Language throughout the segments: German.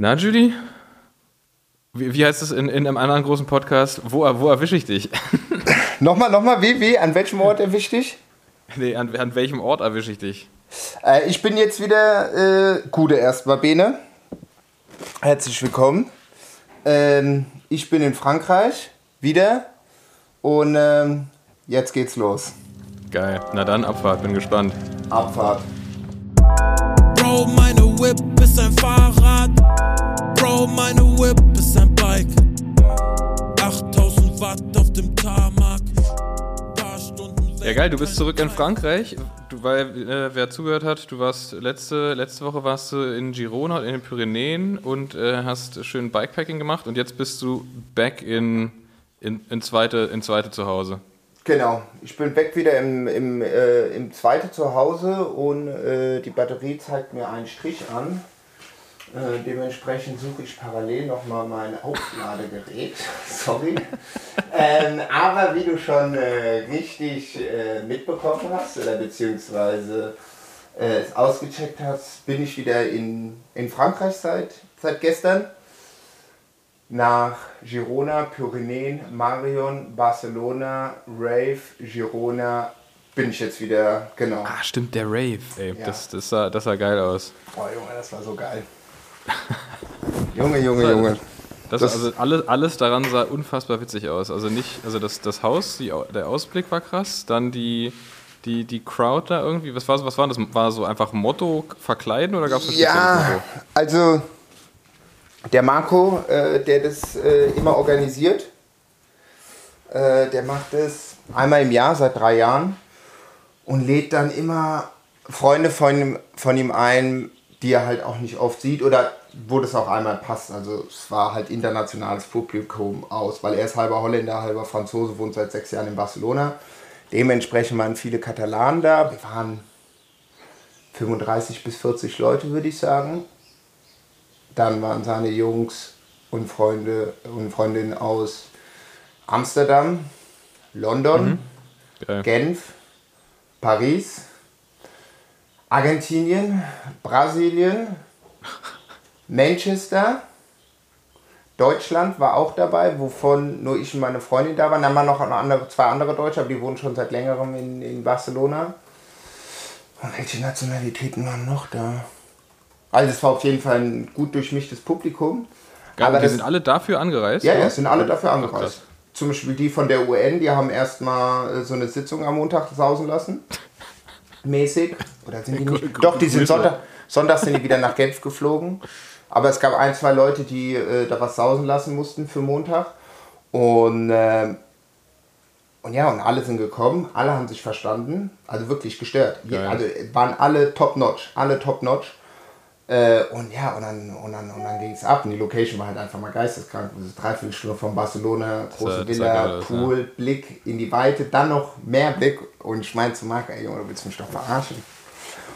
Na, Judy? Wie, wie heißt es in, in einem anderen großen Podcast? Wo, wo erwische ich dich? nochmal, nochmal, wie, wie? An welchem Ort erwische ich dich? Nee, an, an welchem Ort erwische ich dich? Äh, ich bin jetzt wieder, äh, Gute erstmal, Bene. Herzlich willkommen. Ähm, ich bin in Frankreich, wieder. Und ähm, jetzt geht's los. Geil. Na dann, Abfahrt, bin gespannt. Abfahrt. Bro, meine Whip ist ein Fahrrad. Meine Whip ist ein Bike. 8000 Watt auf dem Tarmac. Paar Stunden Ja, geil, du bist zurück in Frankreich. Du, weil, äh, wer zugehört hat, du warst letzte, letzte Woche warst du in Girona, in den Pyrenäen und äh, hast schön Bikepacking gemacht und jetzt bist du back in, in, in, zweite, in zweite Zuhause. Genau, ich bin weg wieder im, im, äh, im zweiten Zuhause und äh, die Batterie zeigt mir einen Strich an. Äh, dementsprechend suche ich parallel nochmal mein Aufladegerät. Sorry. ähm, aber wie du schon äh, richtig äh, mitbekommen hast oder beziehungsweise äh, es ausgecheckt hast, bin ich wieder in, in Frankreich seit, seit gestern nach Girona, Pyrenäen, Marion, Barcelona, Rave, Girona bin ich jetzt wieder, genau. Ah, stimmt, der Rave, ey. Ja. Das, das, sah, das sah geil aus. Boah, Junge, das war so geil. Junge, Junge, Junge. Das, Das- also alles, alles daran sah unfassbar witzig aus. Also nicht, also das, das Haus, die, der Ausblick war krass, dann die, die, die Crowd da irgendwie. Was war, was war das? War so einfach Motto verkleiden oder gab es Ja, also der Marco, äh, der das äh, immer organisiert, äh, der macht es einmal im Jahr seit drei Jahren und lädt dann immer Freunde von von ihm ein, die er halt auch nicht oft sieht oder wo das auch einmal passt. Also es war halt internationales Publikum aus, weil er ist halber Holländer, halber Franzose, wohnt seit sechs Jahren in Barcelona. Dementsprechend waren viele Katalanen da. Wir waren 35 bis 40 Leute, würde ich sagen. Dann waren seine Jungs und Freunde und Freundinnen aus Amsterdam, London, Geil. Genf, Paris, Argentinien, Brasilien, Manchester, Deutschland war auch dabei, wovon nur ich und meine Freundin da waren. Dann waren noch andere, zwei andere Deutsche, aber die wohnen schon seit längerem in, in Barcelona. Und welche Nationalitäten waren noch da? Also es war auf jeden Fall ein gut durchmischtes Publikum. Geil, aber die sind alle dafür angereist? ja, oder? ja, sind alle dafür Ach, angereist. krass. Zum Beispiel die von der UN, die haben erstmal äh, so eine Sitzung am Montag sausen lassen. Mäßig. Oder sind die nicht? Gute Doch, die sind. Sonntag, Sonntag sind die wieder nach Genf geflogen. Aber es gab ein, zwei Leute, die äh, da was sausen lassen mussten für Montag. Und, ähm, und ja, und alle sind gekommen, alle haben sich verstanden. Also wirklich gestört. Je-. Also äh, waren alle top-notch. Alle top-notch. Äh, und ja, und dann, und dann, und dann ging es ab. Und die Location war halt einfach mal geisteskrank. Ist dreiviertel Stunde von Barcelona, große Das Villa, Pool, Blick in die Weite, dann noch mehr Blick. Und ich meinte zu Marc, ey Junge, du willst mich doch verarschen.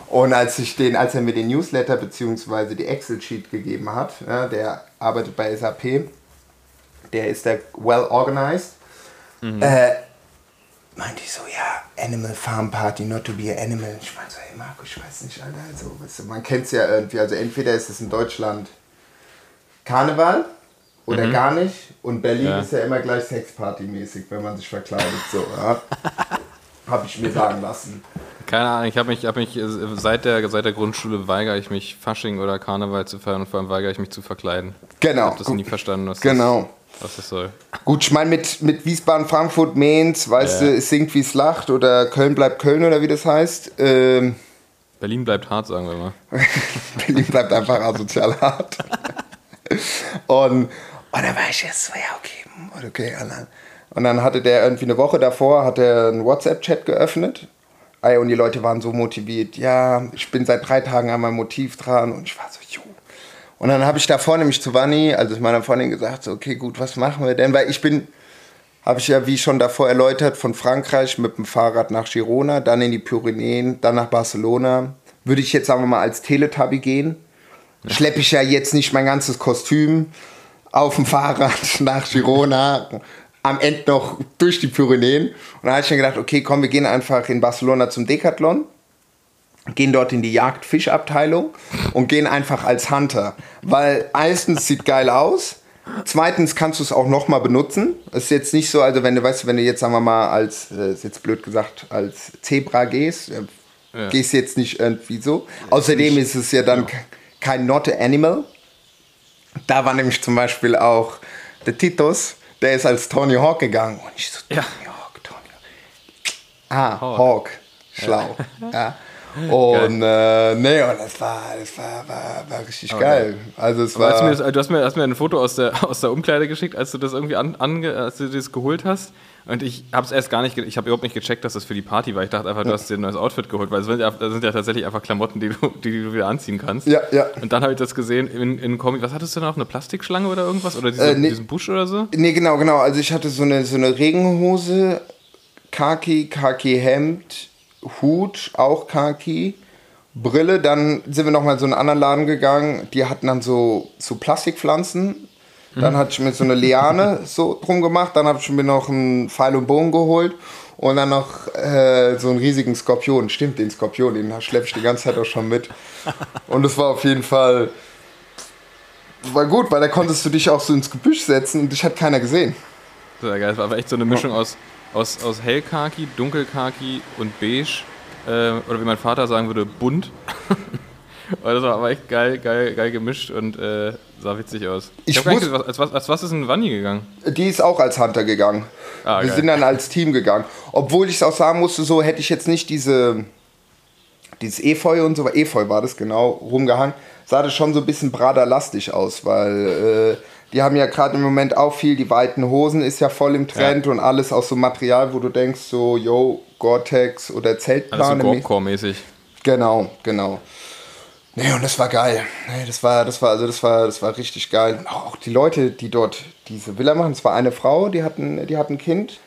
Und als, ich den, als er mir den Newsletter bzw. die Excel-Sheet gegeben hat, ja, der arbeitet bei SAP, der ist da well organized, äh, meinte ich so, ja, Animal Farm Party, not to be an animal. Ich meinte so, hey Marco, ich weiß nicht, Alter, also, weißt du, man kennt es ja irgendwie, also entweder ist es in Deutschland Karneval oder gar nicht und Berlin Ja. ist ja immer gleich Sexparty-mäßig, wenn man sich verkleidet, so, ja. Habe ich mir sagen lassen. Keine Ahnung, ich habe mich, hab mich seit, der, seit der Grundschule weigere ich mich, Fasching oder Karneval zu feiern und vor allem weigere ich mich zu verkleiden. Genau. Ich habe das nie verstanden, was, Genau. das, was das soll. Gut, ich meine, mit, mit Wiesbaden, Frankfurt, Mainz, weißt Ja. du, es singt wie es lacht oder Köln bleibt Köln oder wie das heißt. Ähm, Berlin bleibt hart, sagen wir mal. Berlin bleibt einfach asozial hart. und, und da war ich erst so, ja, okay, hm, okay. Und dann, und dann hatte der irgendwie eine Woche davor, hat er einen WhatsApp-Chat geöffnet. Und die Leute waren so motiviert. Ja, ich bin seit drei Tagen an meinem Motiv dran. Und ich war so, jo. Und dann habe ich davor nämlich zu Vanni, also meiner Freundin, gesagt, so, okay, gut, was machen wir denn? Weil ich bin, habe ich ja wie schon davor erläutert, von Frankreich mit dem Fahrrad nach Girona, dann in die Pyrenäen, dann nach Barcelona. Würde ich jetzt, sagen wir mal, als Teletubby gehen, schleppe ich ja jetzt nicht mein ganzes Kostüm auf dem Fahrrad nach Girona, am Ende noch durch die Pyrenäen. Und da habe ich mir gedacht, okay, komm, wir gehen einfach in Barcelona zum Decathlon. Gehen dort in die Jagd-Fischabteilung und gehen einfach als Hunter. Weil erstens sieht geil aus, zweitens kannst du es auch nochmal benutzen. Es ist jetzt nicht so, also wenn du, weißt wenn du jetzt, sagen wir mal, als, äh, ist jetzt blöd gesagt, als Zebra gehst, äh, Ja. gehst jetzt nicht irgendwie so. Außerdem ist es ja dann ke- kein Not Animal. Da war nämlich zum Beispiel auch der Titus, der ist als Tony Hawk gegangen. Und ich so, Tony Ja. Hawk, Tony Hawk. Ah, Hawk. Hawk. Schlau. ja. Und äh, nee, und das war, das war, war, war richtig geil. Also es Aber als du, mir war. du, hast mir, hast mir ein Foto aus der, aus der Umkleide geschickt, als du das irgendwie an, ange, als du das geholt hast. Und ich habe es erst gar nicht, ich habe überhaupt nicht gecheckt, dass das für die Party war. Ich dachte einfach, du hast dir ein neues Outfit geholt, weil es sind ja, das sind ja tatsächlich einfach Klamotten, die du, die du wieder anziehen kannst. Ja, ja. Und dann habe ich das gesehen in, in Kombi. Was hattest du noch? Eine Plastikschlange oder irgendwas? Oder diese, Äh, nee. diesen Busch oder so? Nee, genau, genau. Also ich hatte so eine, so eine Regenhose, Kaki, Kaki-Hemd, Hut, auch Kaki, Brille. Dann sind wir nochmal in so einen anderen Laden gegangen. Die hatten dann so, so Plastikpflanzen. Dann hatte ich mir so eine Liane so drum gemacht. Dann habe ich mir noch einen Pfeil und Bogen geholt. Und dann noch äh, so einen riesigen Skorpion. Stimmt, den Skorpion, den schleppe ich die ganze Zeit auch schon mit. Und es war auf jeden Fall war gut, weil da konntest du dich auch so ins Gebüsch setzen und dich hat keiner gesehen. Sehr geil. Es war aber echt so eine Mischung aus, aus, aus hellkaki, dunkelkaki und beige. Äh, oder wie mein Vater sagen würde, bunt. Das war aber echt geil, geil, geil gemischt und äh, sah witzig aus. Ich nicht muss- als, was, als was ist ein Wanni gegangen? Die ist auch als Hunter gegangen. Ah, Wir geil. sind dann als Team gegangen. Obwohl ich es auch sagen musste, so hätte ich jetzt nicht diese, dieses Efeu und so, Efeu war das genau, rumgehangen, sah das schon so ein bisschen braderlastig aus, weil äh, die haben ja gerade im Moment auch viel, die weiten Hosen ist ja voll im Trend und alles aus so Material, wo du denkst so, yo, Gore-Tex oder Zeltplane. Gorkcore-mäßig. Genau, genau. Nee, und das war geil. Nee, das war, das war, also das war, das war richtig geil. Und Auch die Leute, die dort diese Villa machen, es war eine Frau, die hatten, die hat ein Kind,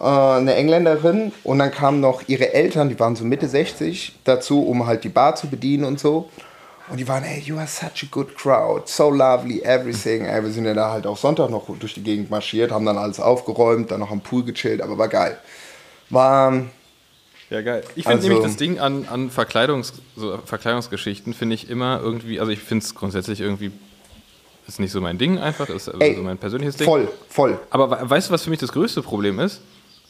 äh, eine Engländerin, und dann kamen noch ihre Eltern, die waren so Mitte 60, dazu, um halt die Bar zu bedienen und so. Und die waren, hey, you are such a good crowd, so lovely, everything. Ey, wir sind ja da halt auch Sonntag noch durch die Gegend marschiert, haben dann alles aufgeräumt, dann noch am Pool gechillt, aber war geil. War, Ja, geil. Ich finde Also- nämlich das Ding an, an Verkleidungs, so Verkleidungsgeschichten, finde ich immer irgendwie, also ich finde es grundsätzlich irgendwie, ist nicht so mein Ding einfach, ist also Ey, so mein persönliches Ding. voll, voll. Aber we- weißt du, was für mich das größte Problem ist?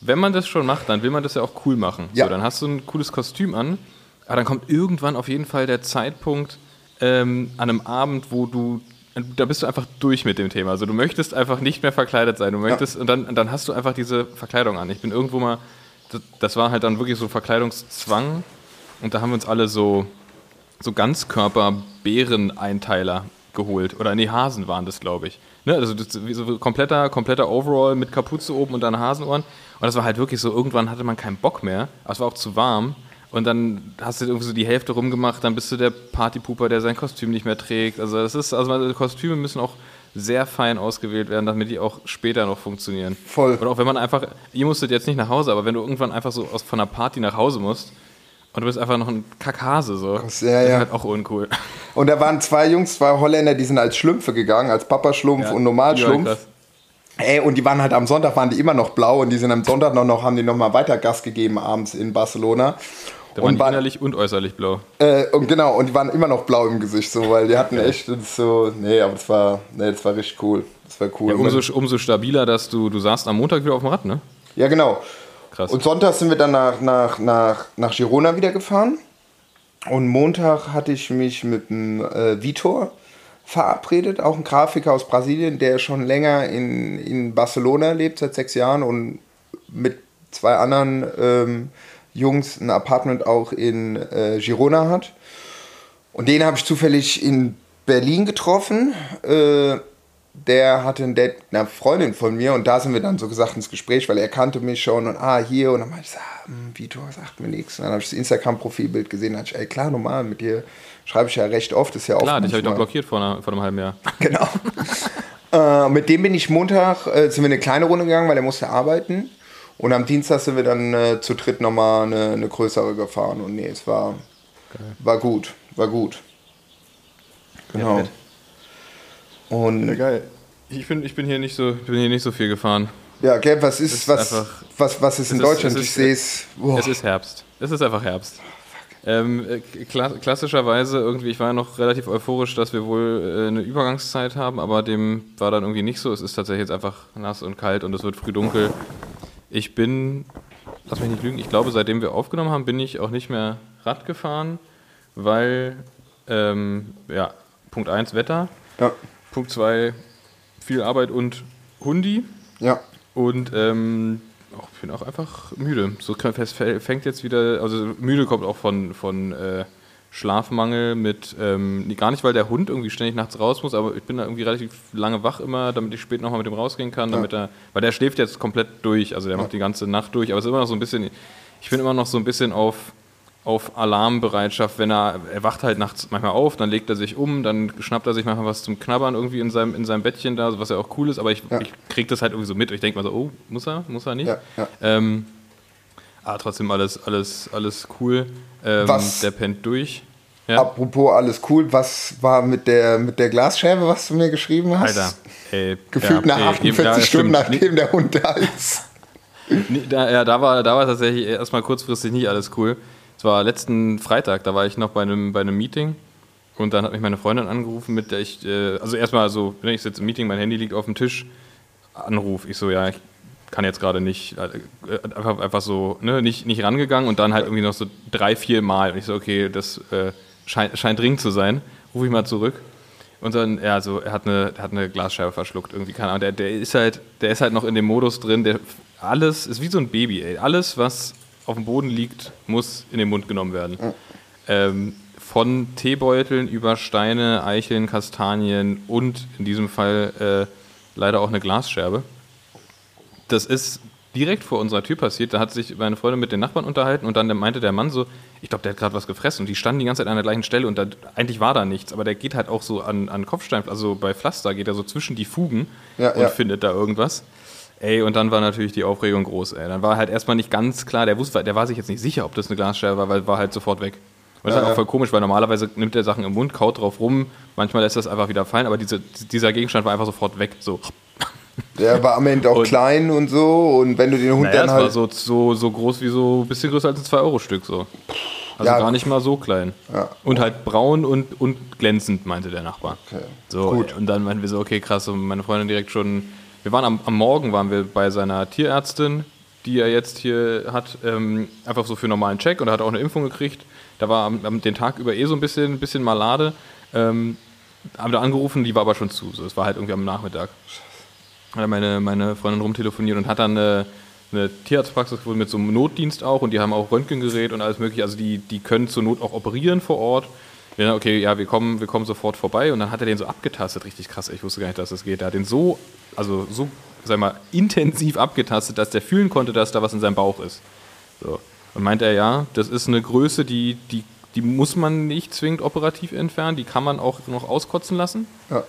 Wenn man das schon macht, dann will man das ja auch cool machen. Ja. So, dann hast du ein cooles Kostüm an, aber dann kommt irgendwann auf jeden Fall der Zeitpunkt ähm, an einem Abend, wo du, da bist du einfach durch mit dem Thema. Also du möchtest einfach nicht mehr verkleidet sein. Du möchtest, und dann, dann hast du einfach diese Verkleidung an. Ich bin irgendwo mal, das, das war halt dann wirklich so Verkleidungszwang und da haben wir uns alle so, so Ganzkörper-Bären-Einteiler geholt. Oder nee, Hasen waren das, glaube ich. Ne? Also das, so kompletter, kompletter Overall mit Kapuze oben und dann Hasenohren. Und das war halt wirklich so, irgendwann hatte man keinen Bock mehr, es war auch zu warm. Und dann hast du irgendwie so die Hälfte rumgemacht, dann bist du der Partypooper, der sein Kostüm nicht mehr trägt. Also das ist, also Kostüme müssen auch sehr fein ausgewählt werden, damit die auch später noch funktionieren. Voll. Oder auch wenn man einfach, ihr musstet jetzt nicht nach Hause, aber wenn du irgendwann einfach so aus, von einer Party nach Hause musst und du bist einfach noch ein Kackhase, so, Ja, das ja. ist halt auch uncool. Und da waren zwei Jungs, zwei Holländer, die sind als Schlümpfe gegangen, als Papaschlumpf und Ja, Normalschlumpf. krass. Ey, und die waren halt am Sonntag, waren die immer noch blau und die sind am Sonntag noch, noch haben die nochmal weiter Gas gegeben abends in Barcelona. Da waren und, waren, innerlich und äußerlich blau. äh, und genau, und die waren immer noch blau im Gesicht, so, weil die hatten echt so, nee, aber das war, nee, das war richtig cool. Das war cool. Ja, umso, umso stabiler, dass du, du saßt am Montag wieder auf dem Rad, ne? ja, genau. Krass. Und Sonntag sind wir dann nach, nach, nach, nach Girona wieder gefahren. Und Montag hatte ich mich mit dem äh, Vitor verabredet, auch ein Grafiker aus Brasilien, der schon länger in, in Barcelona lebt, seit sechs Jahren und mit zwei anderen ähm, Jungs ein Apartment auch in äh, Girona hat. Und den habe ich zufällig in Berlin getroffen. Äh, der hatte ein Date einer Freundin von mir und da sind wir dann so gesagt ins Gespräch, weil er kannte mich schon und ah, hier und dann meinte ich, so, ah, hm, Vitor sagt mir nichts. Und dann habe ich das Instagram-Profilbild gesehen und dachte ich, ey, klar, normal, mit dir schreibe ich ja recht oft, ist ja Klar, oft dich habe ich doch blockiert vor, einer, vor einem halben Jahr. Genau. äh, mit dem bin ich Montag, äh, sind wir eine kleine Runde gegangen, weil er musste arbeiten. Und am Dienstag sind wir dann äh, zu dritt nochmal eine, eine größere gefahren. Und nee, es war, war gut, war gut. Genau. fett. Und geil. Ich bin, ich bin hier nicht so, ich bin hier nicht so viel gefahren. ja, gell, was ist, ist was, einfach- was, was ist in ist- Deutschland? es ich ist- sehe es. boah. Es ist Herbst. Es ist einfach Herbst. Ähm, äh, kla klassischerweise irgendwie, ich war ja noch relativ euphorisch, dass wir wohl äh, eine Übergangszeit haben, aber dem war dann irgendwie nicht so. Es ist tatsächlich jetzt einfach nass und kalt und es wird früh dunkel. Ich bin, lass mich nicht lügen, ich glaube, seitdem wir aufgenommen haben, bin ich auch nicht mehr Rad gefahren, weil, ähm, ja, Punkt 1 Wetter, Ja. Punkt 2 viel Arbeit und Hundi Ja. und ähm, auch, ich bin auch einfach müde. So fängt jetzt wieder, also müde kommt auch von, von äh, Schlafmangel mit, ähm, gar nicht, weil der Hund irgendwie ständig nachts raus muss, aber ich bin da irgendwie relativ lange wach immer, damit ich spät nochmal mit dem rausgehen kann, damit er, weil der schläft jetzt komplett durch, also der macht die ganze Nacht durch, aber es ist immer noch so ein bisschen, ich bin immer noch so ein bisschen auf, auf Alarmbereitschaft, wenn er, er wacht halt nachts manchmal auf, dann legt er sich um, dann schnappt er sich manchmal was zum Knabbern irgendwie in seinem, in seinem Bettchen da, was ja auch cool ist, aber ich, Ja. ich krieg das halt irgendwie so mit. Ich denke mal so, oh, muss er, muss er nicht? Ja, ja. Ähm, ah, trotzdem alles, alles, alles cool. Ähm, Was- Der pennt durch. Ja. Apropos alles cool, was war mit der, mit der Glasscherbe, was du mir geschrieben hast? Alter, ey. Gefühlt ja, nach ey, 48 ja, Stunden, nachdem der Hund da ist. Nee, da, ja, da war, da war tatsächlich erstmal kurzfristig nicht alles cool. Es war letzten Freitag, da war ich noch bei einem, bei einem Meeting und dann hat mich meine Freundin angerufen, mit der ich, äh, also erstmal so, wenn ich sitze im Meeting, mein Handy liegt auf dem Tisch, Anruf, ich so, ja, ich kann jetzt gerade nicht, äh, einfach, einfach so, ne, nicht, nicht rangegangen und dann halt irgendwie noch so drei, vier Mal und ich so, okay, das äh, scheint, scheint dringend zu sein, rufe ich mal zurück. Und dann, ja, so, er hat eine, hat eine Glasscheibe verschluckt, irgendwie, keine Ahnung. Der, der, ist halt, der ist halt noch in dem Modus drin, der alles, ist wie so ein Baby, ey. Alles, was auf dem Boden liegt, muss in den Mund genommen werden. Ähm, von Teebeuteln über Steine, Eicheln, Kastanien und in diesem Fall äh, leider auch eine Glasscherbe. Das ist direkt vor unserer Tür passiert. Da hat sich meine Freundin mit den Nachbarn unterhalten und dann meinte der Mann so, ich glaube, der hat gerade was gefressen und die standen die ganze Zeit an der gleichen Stelle und da, eigentlich war da nichts, aber der geht halt auch so an, an Kopfstein, also bei Pflaster geht er so zwischen die Fugen Ja, und ja. findet da irgendwas. Ey, und dann war natürlich die Aufregung groß, ey. Dann war halt erstmal nicht ganz klar, der wusste, der war sich jetzt nicht sicher, ob das eine Glasscherbe war, weil war halt sofort weg. Und das ist Ja, halt auch voll komisch, weil normalerweise nimmt der Sachen im Mund, kaut drauf rum, manchmal lässt das einfach wieder fallen, aber diese, dieser Gegenstand war einfach sofort weg. So. Der war am Ende auch Und- klein und so. Und wenn du den Hund Naja, dann halt. war so, so, so groß wie so ein bisschen größer als ein 2-Euro-Stück. So. Also Ja. gar nicht mal so klein. Ja. Und halt braun und, und glänzend, meinte der Nachbar. Okay. So, Gut. Und dann meinten wir so, okay, krass. Und meine Freundin direkt schon. Wir waren am, am Morgen waren wir bei seiner Tierärztin, die er jetzt hier hat, ähm, einfach so für normalen Check und er hat auch eine Impfung gekriegt. Da war am, am, den Tag über eh so ein bisschen, bisschen Malade. Ähm, haben da angerufen, die war aber schon zu. So, es war halt irgendwie am Nachmittag. Hat meine, meine Freundin rumtelefoniert und hat dann eine, eine Tierarztpraxis gefunden mit so einem Notdienst auch und die haben auch Röntgengerät und alles mögliche. Also die, die können zur Not auch operieren vor Ort. Dann, okay, ja, wir kommen, wir kommen sofort vorbei und dann hat er den so abgetastet, richtig krass. Ich wusste gar nicht, dass das geht. Er hat den so, also so, sag mal, intensiv abgetastet, dass der fühlen konnte, dass da was in seinem Bauch ist. So. Und meint er, ja, das ist eine Größe, die, die, die muss man nicht zwingend operativ entfernen, die kann man auch noch auskotzen lassen. Ja.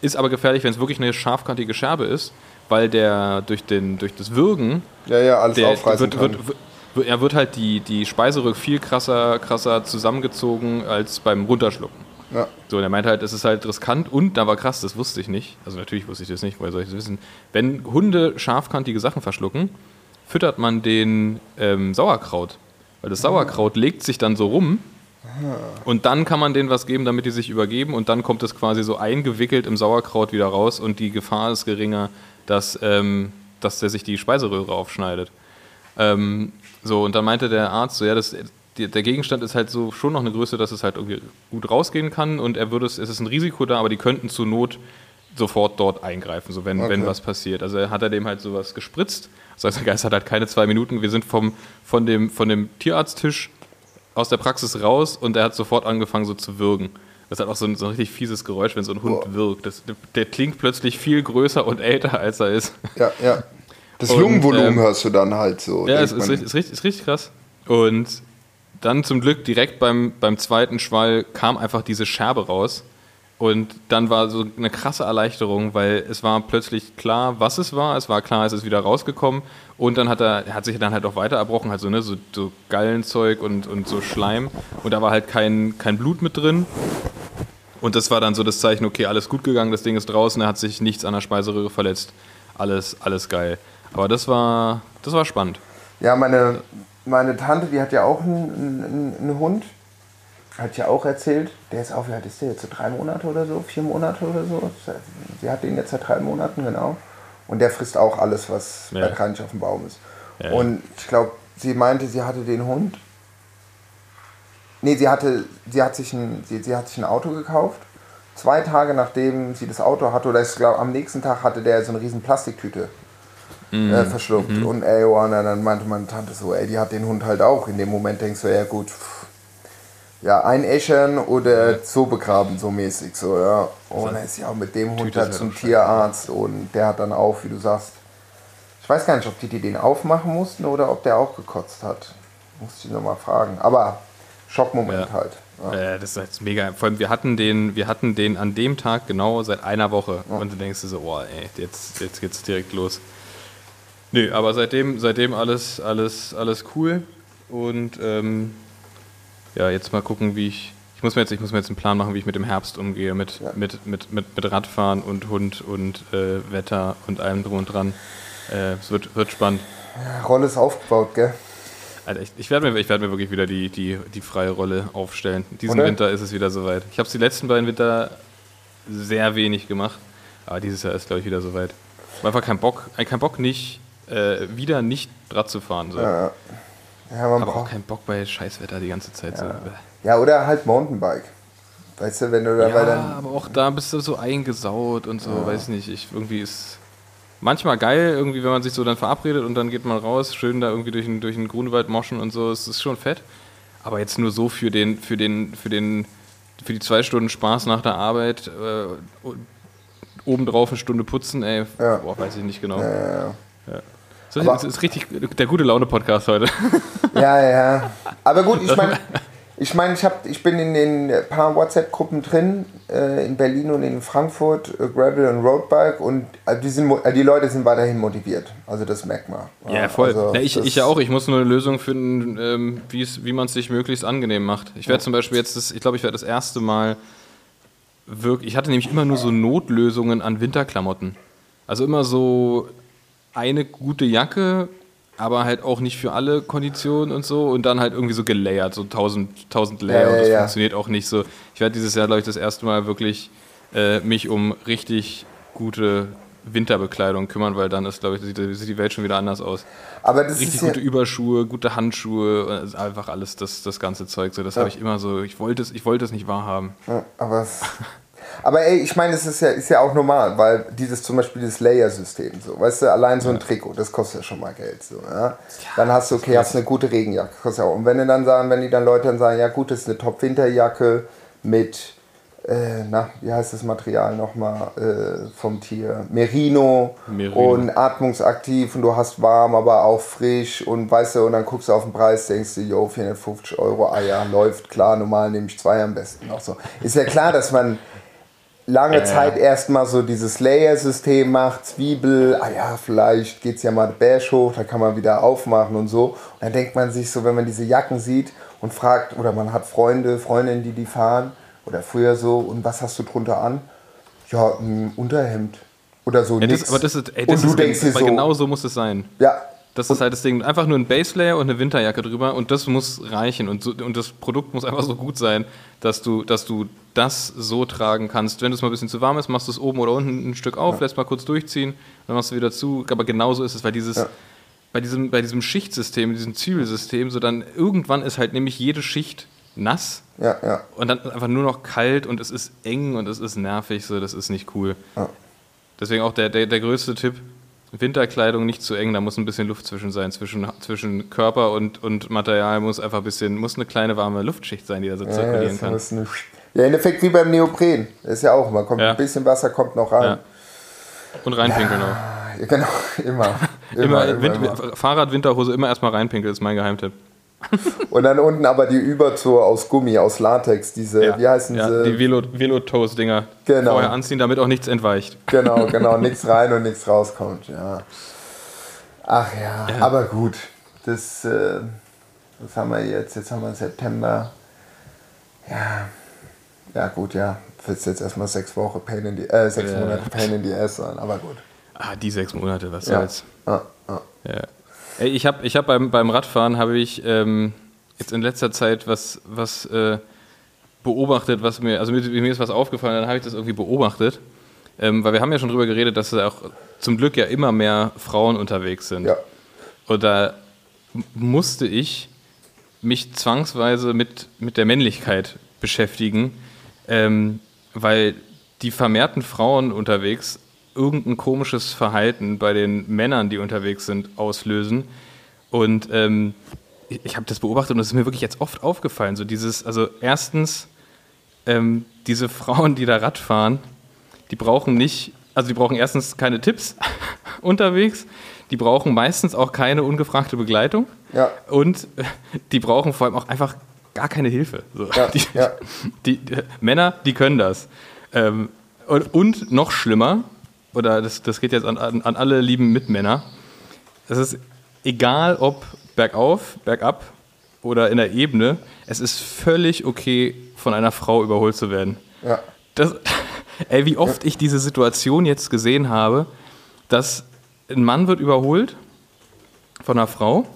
Ist aber gefährlich, wenn es wirklich eine scharfkantige Scherbe ist, weil der durch, den, durch das Würgen, Ja, ja, alles der aufreißen wird, wird, wird, er wird halt die, die Speiseröhre viel krasser, krasser zusammengezogen als beim Runterschlucken. ja. So, und er meinte halt, es ist halt riskant und da war krass, das wusste ich nicht. Also natürlich wusste ich das nicht, woher soll ich das wissen? Wenn Hunde scharfkantige Sachen verschlucken, füttert man den ähm, Sauerkraut. Weil das Sauerkraut legt sich dann so rum und dann kann man denen was geben, damit die sich übergeben und dann kommt es quasi so eingewickelt im Sauerkraut wieder raus und die Gefahr ist geringer, dass, ähm, dass der sich die Speiseröhre aufschneidet. Ähm, so, und dann meinte der Arzt so, ja, das, der Gegenstand ist halt so schon noch eine Größe, dass es halt irgendwie gut rausgehen kann und er würde es, es ist ein Risiko da, aber die könnten zur Not sofort dort eingreifen, so wenn, wenn Okay. was passiert. Also hat er dem halt sowas gespritzt. Das heißt, der Geist hat halt keine zwei Minuten. Wir sind vom, von, dem, von dem Tierarzttisch aus der Praxis raus und er hat sofort angefangen so zu würgen. Das hat auch so ein, so ein richtig fieses Geräusch, wenn so ein Hund Boah. wirkt. Das, der klingt plötzlich viel größer und älter, als er ist. ja, ja. Das Und, Lungenvolumen ähm, hörst du dann halt so. Ja, es ist, ist, richtig, ist richtig krass. Und dann zum Glück direkt beim, beim zweiten Schwall kam einfach diese Scherbe raus. Und dann war so eine krasse Erleichterung, weil es war plötzlich klar, was es war. Es war klar, es ist wieder rausgekommen. Und dann hat er, hat sich dann halt auch weiter erbrochen, halt so, ne, so, so Gallenzeug und, und so Schleim. Und da war halt kein, kein Blut mit drin. Und das war dann so das Zeichen, okay, alles gut gegangen, das Ding ist draußen, er hat sich nichts an der Speiseröhre verletzt. Alles, alles geil. Aber das war, das war spannend. Ja, meine, meine Tante, die hat ja auch einen, einen, einen Hund. Hat ja auch erzählt, der ist auch, wie alt ist der jetzt, so drei Monate oder so, vier Monate oder so. Sie hat den jetzt seit drei Monaten, genau. Und der frisst auch alles, was Ja. bei Kranich auf dem Baum ist. Ja, Und ich glaube, sie meinte, sie hatte den Hund. Nee, sie hatte, sie hat sich ein, sie, sie hat sich ein Auto gekauft. Zwei Tage nachdem sie das Auto hatte, oder ich glaube am nächsten Tag hatte der so eine riesen Plastiktüte Mhm. äh, verschluckt. Und ey, oh, und dann meinte meine Tante so, ey, die hat den Hund halt auch. In dem Moment denkst du, ja gut, pff, ja, einäschern oder so begraben, so mäßig, so, ja. Und dann ist sie auch mit dem Hund halt zum halt Tierarzt und der hat dann auch, wie du sagst, ich weiß gar nicht, ob die, die den aufmachen mussten oder ob der auch gekotzt hat. Musste ich nochmal fragen. Aber Schockmoment Ja. halt. Ja. Äh, das ist jetzt mega. Vor allem, wir hatten den, wir hatten den an dem Tag genau seit einer Woche. Und du denkst dir so, oh ey, jetzt, jetzt geht's direkt los. Nö, aber seitdem, seitdem alles, alles, alles cool. Und ähm, ja, jetzt mal gucken, wie ich. Ich muss, mir jetzt, ich muss mir jetzt einen Plan machen, wie ich mit dem Herbst umgehe, mit, Ja. mit, mit, mit, mit Radfahren und Hund und äh, Wetter und allem drum und dran. Äh, es wird, wird spannend. Rolle ist aufgebaut, gell? Alter, ich, ich werde mir, ich werd mir wirklich wieder die, die, die freie Rolle aufstellen. Diesen Oder? Winter ist es wieder soweit. Ich habe es die letzten beiden Winter sehr wenig gemacht, aber dieses Jahr ist, glaube ich, wieder soweit. Hab einfach keinen Bock, äh, keinen Bock nicht, äh, wieder nicht Rad zu fahren. So. Ja, ja man aber auch keinen Bock bei Scheißwetter die ganze Zeit. So. Ja, oder halt Mountainbike. Weißt du, wenn du da, Ja, dann. aber auch da bist du so eingesaut und so, weiß nicht. Ich, irgendwie ist manchmal geil, irgendwie, wenn man sich so dann verabredet und dann geht man raus, schön da irgendwie durch den, durch den Grunewald moschen und so, es ist schon fett. Aber jetzt nur so für den, für den, für den, für die zwei Stunden Spaß nach der Arbeit, äh, obendrauf eine Stunde putzen, ey, Ja. boah, weiß ich nicht genau. Ja, So, Aber- das ist richtig der gute Laune-Podcast heute. ja, ja. Aber gut, ich meine, ich, mein, ich, hab, ich bin in den paar WhatsApp-Gruppen drin, äh, in Berlin und in Frankfurt, äh, Gravel und Roadbike und äh, die, sind, die Leute sind weiterhin motiviert. Also das merkt man. Ja, voll. Also, ja, ich, das- ich ja auch. Ich muss nur eine Lösung finden, ähm, wie man es sich möglichst angenehm macht. Ich werde zum Beispiel jetzt, das, ich glaube, ich werde das erste Mal wirklich, ich hatte nämlich immer nur so Notlösungen an Winterklamotten. Also immer so eine gute Jacke, aber halt auch nicht für alle Konditionen und so und dann halt irgendwie so gelayert, so 1000, 1000 Layer Ja, und ja, das ja. funktioniert auch nicht so. Ich werde dieses Jahr, glaube ich, das erste Mal wirklich äh, mich um richtig gute Winterbekleidung kümmern, weil dann ist, glaube ich, sieht, sieht die Welt schon wieder anders aus. Aber das Richtig ist ja, gute Überschuhe, gute Handschuhe, äh, einfach alles, das, das ganze Zeug. So, das habe ich immer so, ich wollte es, ich wollte es nicht wahrhaben. Ja, aber, es- aber ey, ich meine, es ist ja, ist ja auch normal, weil dieses zum Beispiel das Layer-System, so, weißt du, allein so ein Trikot, das kostet ja schon mal Geld. So, ja? Dann hast du, okay, hast eine gute Regenjacke, kostet ja auch. Und wenn du dann sagen, wenn die dann Leute dann sagen, ja gut, das ist eine Top-Winterjacke mit, äh, na, wie heißt das Material nochmal äh, vom Tier? Merino, Merino. und atmungsaktiv und du hast warm, aber auch frisch und weißt du, und dann guckst du auf den Preis, denkst du, jo, 450 Euro, ah ja, läuft klar, normal nehme ich zwei am besten noch so. Ist ja klar, dass man lange Zeit erstmal so dieses Layer-System macht, Zwiebel, ah ja, vielleicht geht es ja mal Berg hoch, da kann man wieder aufmachen und so. Und dann denkt man sich so, wenn man diese Jacken sieht und fragt, oder man hat Freunde, Freundinnen, die die fahren, oder früher so, und was hast du drunter an? Ja, ein Unterhemd. Oder so Ja, das, aber das ist, ey, das und du ist denkst dir so, genau so muss es sein. ja, Das ist halt das Ding. Einfach nur ein Base Layer und eine Winterjacke drüber und das muss reichen. Und, so, und das Produkt muss einfach so gut sein, dass du, dass du das so tragen kannst. Wenn es mal ein bisschen zu warm ist, machst du es oben oder unten ein Stück auf, lässt mal kurz durchziehen, dann machst du wieder zu. Aber genau so ist es, weil dieses, Ja. bei, diesem, bei diesem Schichtsystem, diesem Zwiebelsystem, so dann irgendwann ist halt nämlich jede Schicht nass ja, ja. und dann einfach nur noch kalt und es ist eng und es ist nervig, so das ist nicht cool. Ja. Deswegen auch der, der, der größte Tipp, Winterkleidung nicht zu eng, da muss ein bisschen Luft zwischen sein, zwischen, zwischen Körper und, und Material muss einfach ein bisschen, muss eine kleine warme Luftschicht sein, die da so Ja, zirkulieren kann. eine, ja, im Endeffekt wie beim Neopren. Das ist ja auch, man kommt Ja. ein bisschen Wasser kommt noch rein. Ja. Und reinpinkeln auch. Ja, genau, immer. Immer, Immer, immer, Wind, immer. Fahrrad, Winterhose, immer erstmal reinpinkeln, ist mein Geheimtipp. Und dann unten aber die Übertour aus Gummi, aus Latex, diese, wie heißen ja, sie? Die Velo- Velo-Toes-Dinger. Genau. Vorher anziehen, damit auch nichts entweicht. Genau, genau, nichts rein und nichts rauskommt, ja. Ach ja, Ja. aber gut. Das, äh, was haben wir jetzt? Jetzt haben wir September. Ja, ja gut, ja. Wird jetzt erstmal sechs Wochen Pain in die, äh, sechs Ja. Monate Pain in die Ass sein, aber gut. Ah, die sechs Monate, was Ja. soll's. Ah, ah. Ja. Ich habe ich hab beim, beim Radfahren habe ich ähm, jetzt in letzter Zeit was, was äh, beobachtet, was mir, also mir, mir ist was aufgefallen, dann habe ich das irgendwie beobachtet. Ähm, weil wir haben ja schon drüber geredet, dass auch zum Glück ja immer mehr Frauen unterwegs sind. Ja. Und da musste ich mich zwangsweise mit, mit der Männlichkeit beschäftigen, ähm, weil die vermehrten Frauen unterwegs irgendein komisches Verhalten bei den Männern, die unterwegs sind, auslösen. Und ähm, ich, ich habe das beobachtet und es ist mir wirklich jetzt oft aufgefallen. So dieses, also erstens, ähm, diese Frauen, die da Rad fahren, die brauchen nicht, also die brauchen erstens keine Tipps unterwegs, die brauchen meistens auch keine ungefragte Begleitung Ja. und äh, die brauchen vor allem auch einfach gar keine Hilfe. So, Ja, die, ja. Die, die, Männer, die können das. Ähm, und, und noch schlimmer, oder das, das geht jetzt an, an, an alle lieben Mitmänner, es ist egal ob bergauf, bergab oder in der Ebene, es ist völlig okay, von einer Frau überholt zu werden. Ja. Das, ey, wie oft ich diese Situation jetzt gesehen habe, dass ein Mann wird überholt von einer Frau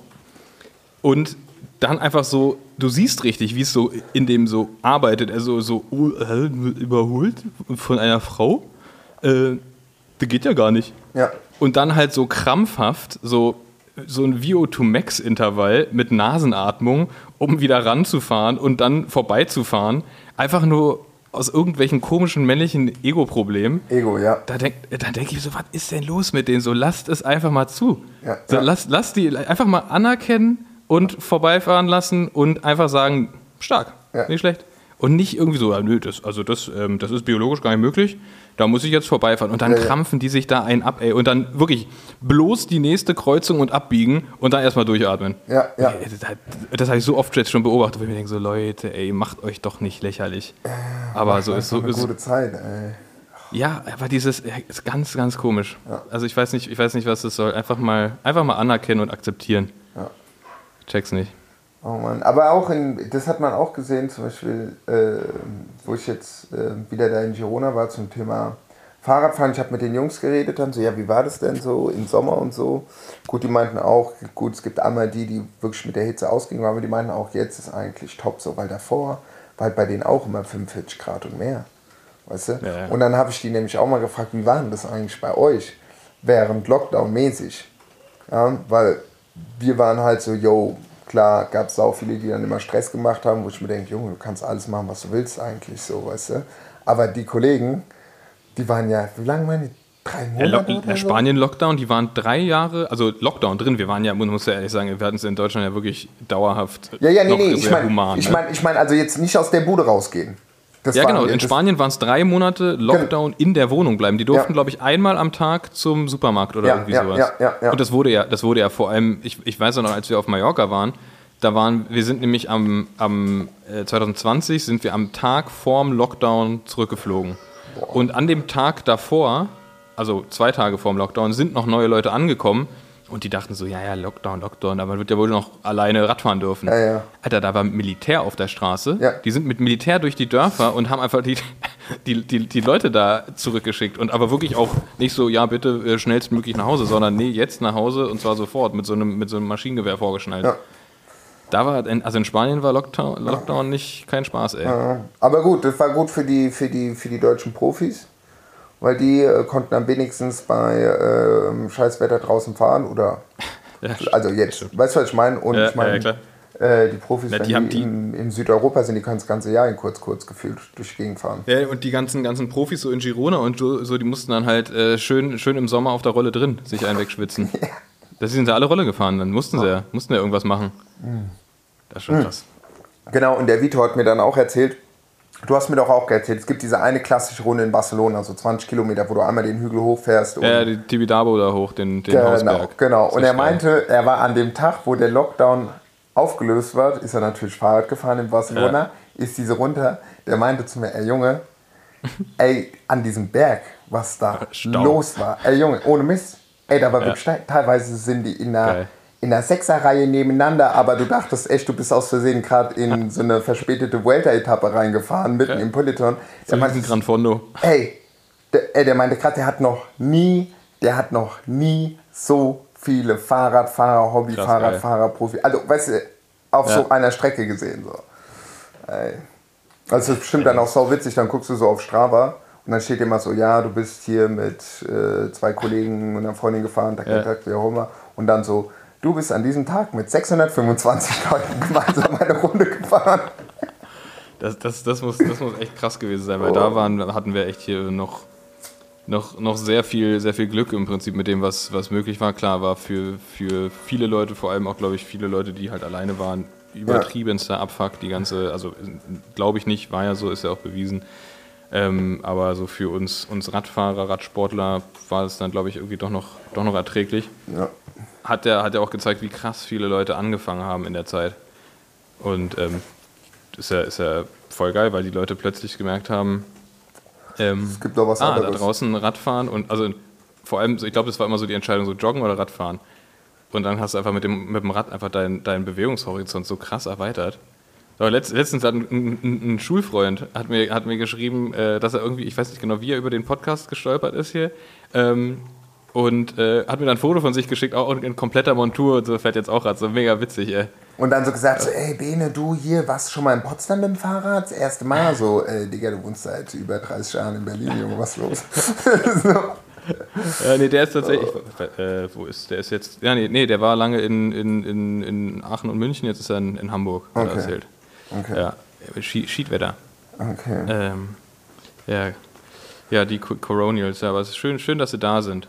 und dann einfach so, du siehst richtig, wie es so in dem so arbeitet, also so oh, überholt von einer Frau, äh, das geht ja gar nicht. Ja. Und dann halt so krampfhaft, so, so ein VO2-Max-Intervall mit Nasenatmung, um wieder ranzufahren und dann vorbeizufahren. Einfach nur aus irgendwelchen komischen männlichen Ego-Problemen. Ego, ja. Da denke da denk ich so, was ist denn los mit denen? So, lasst es einfach mal zu. Ja, so, ja. Lasst, lasst die einfach mal anerkennen und vorbeifahren lassen und einfach sagen, stark, Ja. nicht schlecht. Und nicht irgendwie so, ja, nö, das, also das, ähm, das ist biologisch gar nicht möglich, da muss ich jetzt vorbeifahren. Und dann Ja, ja. krampfen die sich da einen ab, ey. Und dann wirklich bloß die nächste Kreuzung und abbiegen und dann erstmal durchatmen. Ja, ja. Das, das habe ich so oft jetzt schon beobachtet, wo ich mir denke, so Leute, ey, macht euch doch nicht lächerlich. Aber so ist so, eine ist, gute Zeit, ey. ja, aber dieses ja, ist ganz, ganz komisch. Also ich weiß nicht, ich weiß nicht, was das soll. Einfach mal, einfach mal anerkennen und akzeptieren. Ja. Check's nicht. Oh Mann. Aber auch in, das hat man auch gesehen, zum Beispiel, äh, wo ich jetzt äh, wieder da in Girona war zum Thema Fahrradfahren. Ich habe mit den Jungs geredet, dann so, ja, wie war das denn so im Sommer und so? Gut, die meinten auch, gut, es gibt einmal die, die wirklich mit der Hitze ausgingen, aber die meinten auch, jetzt ist eigentlich top so, weil davor war halt bei denen auch immer 45 Grad und mehr. Weißt du? Ja, ja. Und dann habe ich die nämlich auch mal gefragt, wie war denn das eigentlich bei euch während Lockdown mäßig? Ja, weil wir waren halt so, yo, klar, gab es auch viele, die dann immer Stress gemacht haben, wo ich mir denke, Junge, du kannst alles machen, was du willst eigentlich, so, weißt du. Aber die Kollegen, die waren ja, wie lange waren die? Drei Monate? oder so? Spanien-Lockdown, die waren drei Jahre, also Lockdown drin. Wir waren ja, man muss ja ehrlich sagen, wir hatten es in Deutschland ja wirklich dauerhaft Ja, ja, nee, nee, ich meine, ich ne? meine, ich mein, also jetzt nicht aus der Bude rausgehen. Das ja, genau. In Spanien waren es drei Monate Lockdown in der Wohnung bleiben. Die durften, Ja. glaube ich, einmal am Tag zum Supermarkt oder Ja, irgendwie ja, sowas. ja, ja, ja. Und das wurde ja, das wurde ja vor allem, ich, ich weiß ja noch, als wir auf Mallorca waren, da waren, wir sind nämlich am, am äh, 2020 sind wir am Tag vorm Lockdown zurückgeflogen. Und an dem Tag davor, also zwei Tage vorm Lockdown, sind noch neue Leute angekommen und die dachten so, ja, ja, Lockdown, Lockdown, aber man wird ja wohl noch alleine Radfahren dürfen. Ja, ja. Alter, da war Militär auf der Straße. Ja. Die sind mit Militär durch die Dörfer und haben einfach die, die, die, die Leute da zurückgeschickt. Und aber wirklich auch nicht so, ja, bitte äh, schnellstmöglich nach Hause, sondern nee, jetzt nach Hause und zwar sofort mit so einem, mit so einem Maschinengewehr vorgeschnallt. Ja. Da war, also in Spanien war Lockdown, Lockdown nicht kein Spaß, ey. Aber gut, das war gut für die, für die, für die deutschen Profis, weil die äh, konnten dann wenigstens bei ähm, Scheißwetter draußen fahren oder Ja, also jetzt, weißt du, was ich meine? Und Ja, ich meine, ja, äh, die Profis, Na, die die, haben die- in, in Südeuropa sind, die können das ganze Jahr in kurz, kurz gefühlt durch die Gegend fahren. Ja, und die ganzen, ganzen Profis so in Girona und so, die mussten dann halt äh, schön, schön im Sommer auf der Rolle drin sich einen wegschwitzen. Da sind sie alle Rolle gefahren, dann mussten sie ja, mussten ja irgendwas machen. Das ist schon krass. Genau, und der Vito hat mir dann auch erzählt, du hast mir doch auch erzählt, es gibt diese eine klassische Runde in Barcelona, so 20 Kilometer, wo du einmal den Hügel hochfährst. Ja, die Tibidabo da hoch, den, den genau, Hausberg. genau. Und er meinte, er war an dem Tag, wo der Lockdown aufgelöst wird, ist er natürlich Fahrrad gefahren in Barcelona, ist diese runter. Der meinte zu mir, ey Junge, ey, an diesem Berg, was da Stau. los war. Ey Junge, ohne Mist. Ey, da war wirklich steil. Teilweise sind die in einer, Geil. In einer Sechserreihe nebeneinander, aber du dachtest echt, du bist aus Versehen gerade in so eine verspätete Vuelta-Etappe reingefahren, mitten Ja. im Peloton. So Der meinte, Gran Fondo. ey, der, ey, der meinte gerade, der hat noch nie, der hat noch nie so viele Fahrradfahrer, Hobby-Fahrradfahrer, Profi, also weißt du, auf Ja. so einer Strecke gesehen. So. Ey. Also das ist bestimmt dann auch sau witzig, dann guckst du so auf Strava und dann steht immer so, ja, du bist hier mit äh, zwei Kollegen und einer Freundin gefahren, tak, Ja. tak, tak, wie auch immer. Und dann so, du bist an diesem Tag mit 625 Leuten gemeinsam eine Runde gefahren. Das, das, das, muss, das muss echt krass gewesen sein, weil da waren, hatten wir echt hier noch, noch, noch sehr, viel, sehr viel Glück im Prinzip mit dem, was, was möglich war. Klar war für, für viele Leute, vor allem auch, glaube ich, viele Leute, die halt alleine waren, übertriebenster Abfuck, die ganze, also glaube ich nicht, war ja so, ist ja auch bewiesen. Ähm, aber so für uns, uns Radfahrer, Radsportler war es dann, glaube ich, irgendwie doch noch, doch noch erträglich. Ja. Hat er hat ja auch gezeigt, wie krass viele Leute angefangen haben in der Zeit. Und ähm, ist, ja, ist ja voll geil, weil die Leute plötzlich gemerkt haben, ähm, Es gibt doch was ah, da anderes. draußen Radfahren und also vor allem, ich glaube, das war immer so die Entscheidung, so joggen oder Radfahren. Und dann hast du einfach mit dem, mit dem Rad einfach deinen deinen Bewegungshorizont so krass erweitert. Aber letzt, letztens hat ein, ein, ein Schulfreund hat mir, hat mir geschrieben, äh, dass er irgendwie, ich weiß nicht genau, wie er über den Podcast gestolpert ist hier, ähm, und äh, hat mir dann ein Foto von sich geschickt, auch in kompletter Montur und so fährt jetzt auch Rad, so mega witzig, ey. Und dann so gesagt, so, ey Bene, du hier, warst schon mal in Potsdam mit dem Fahrrad? Das erste Mal so, ey Digga, du wohnst seit über 30 Jahren in Berlin, Junge, was los? so. Ja, nee, der ist tatsächlich. Äh, wo ist der? Ist jetzt. Ja, nee, nee der war lange in, in, in, in Aachen und München, jetzt ist er in, in Hamburg, hat er Okay. erzählt. Okay. Ja, Schi- Schiedwetter. okay. Ähm, ja, ja, die Co- Coronials, ja, aber es ist schön, schön, dass sie da sind.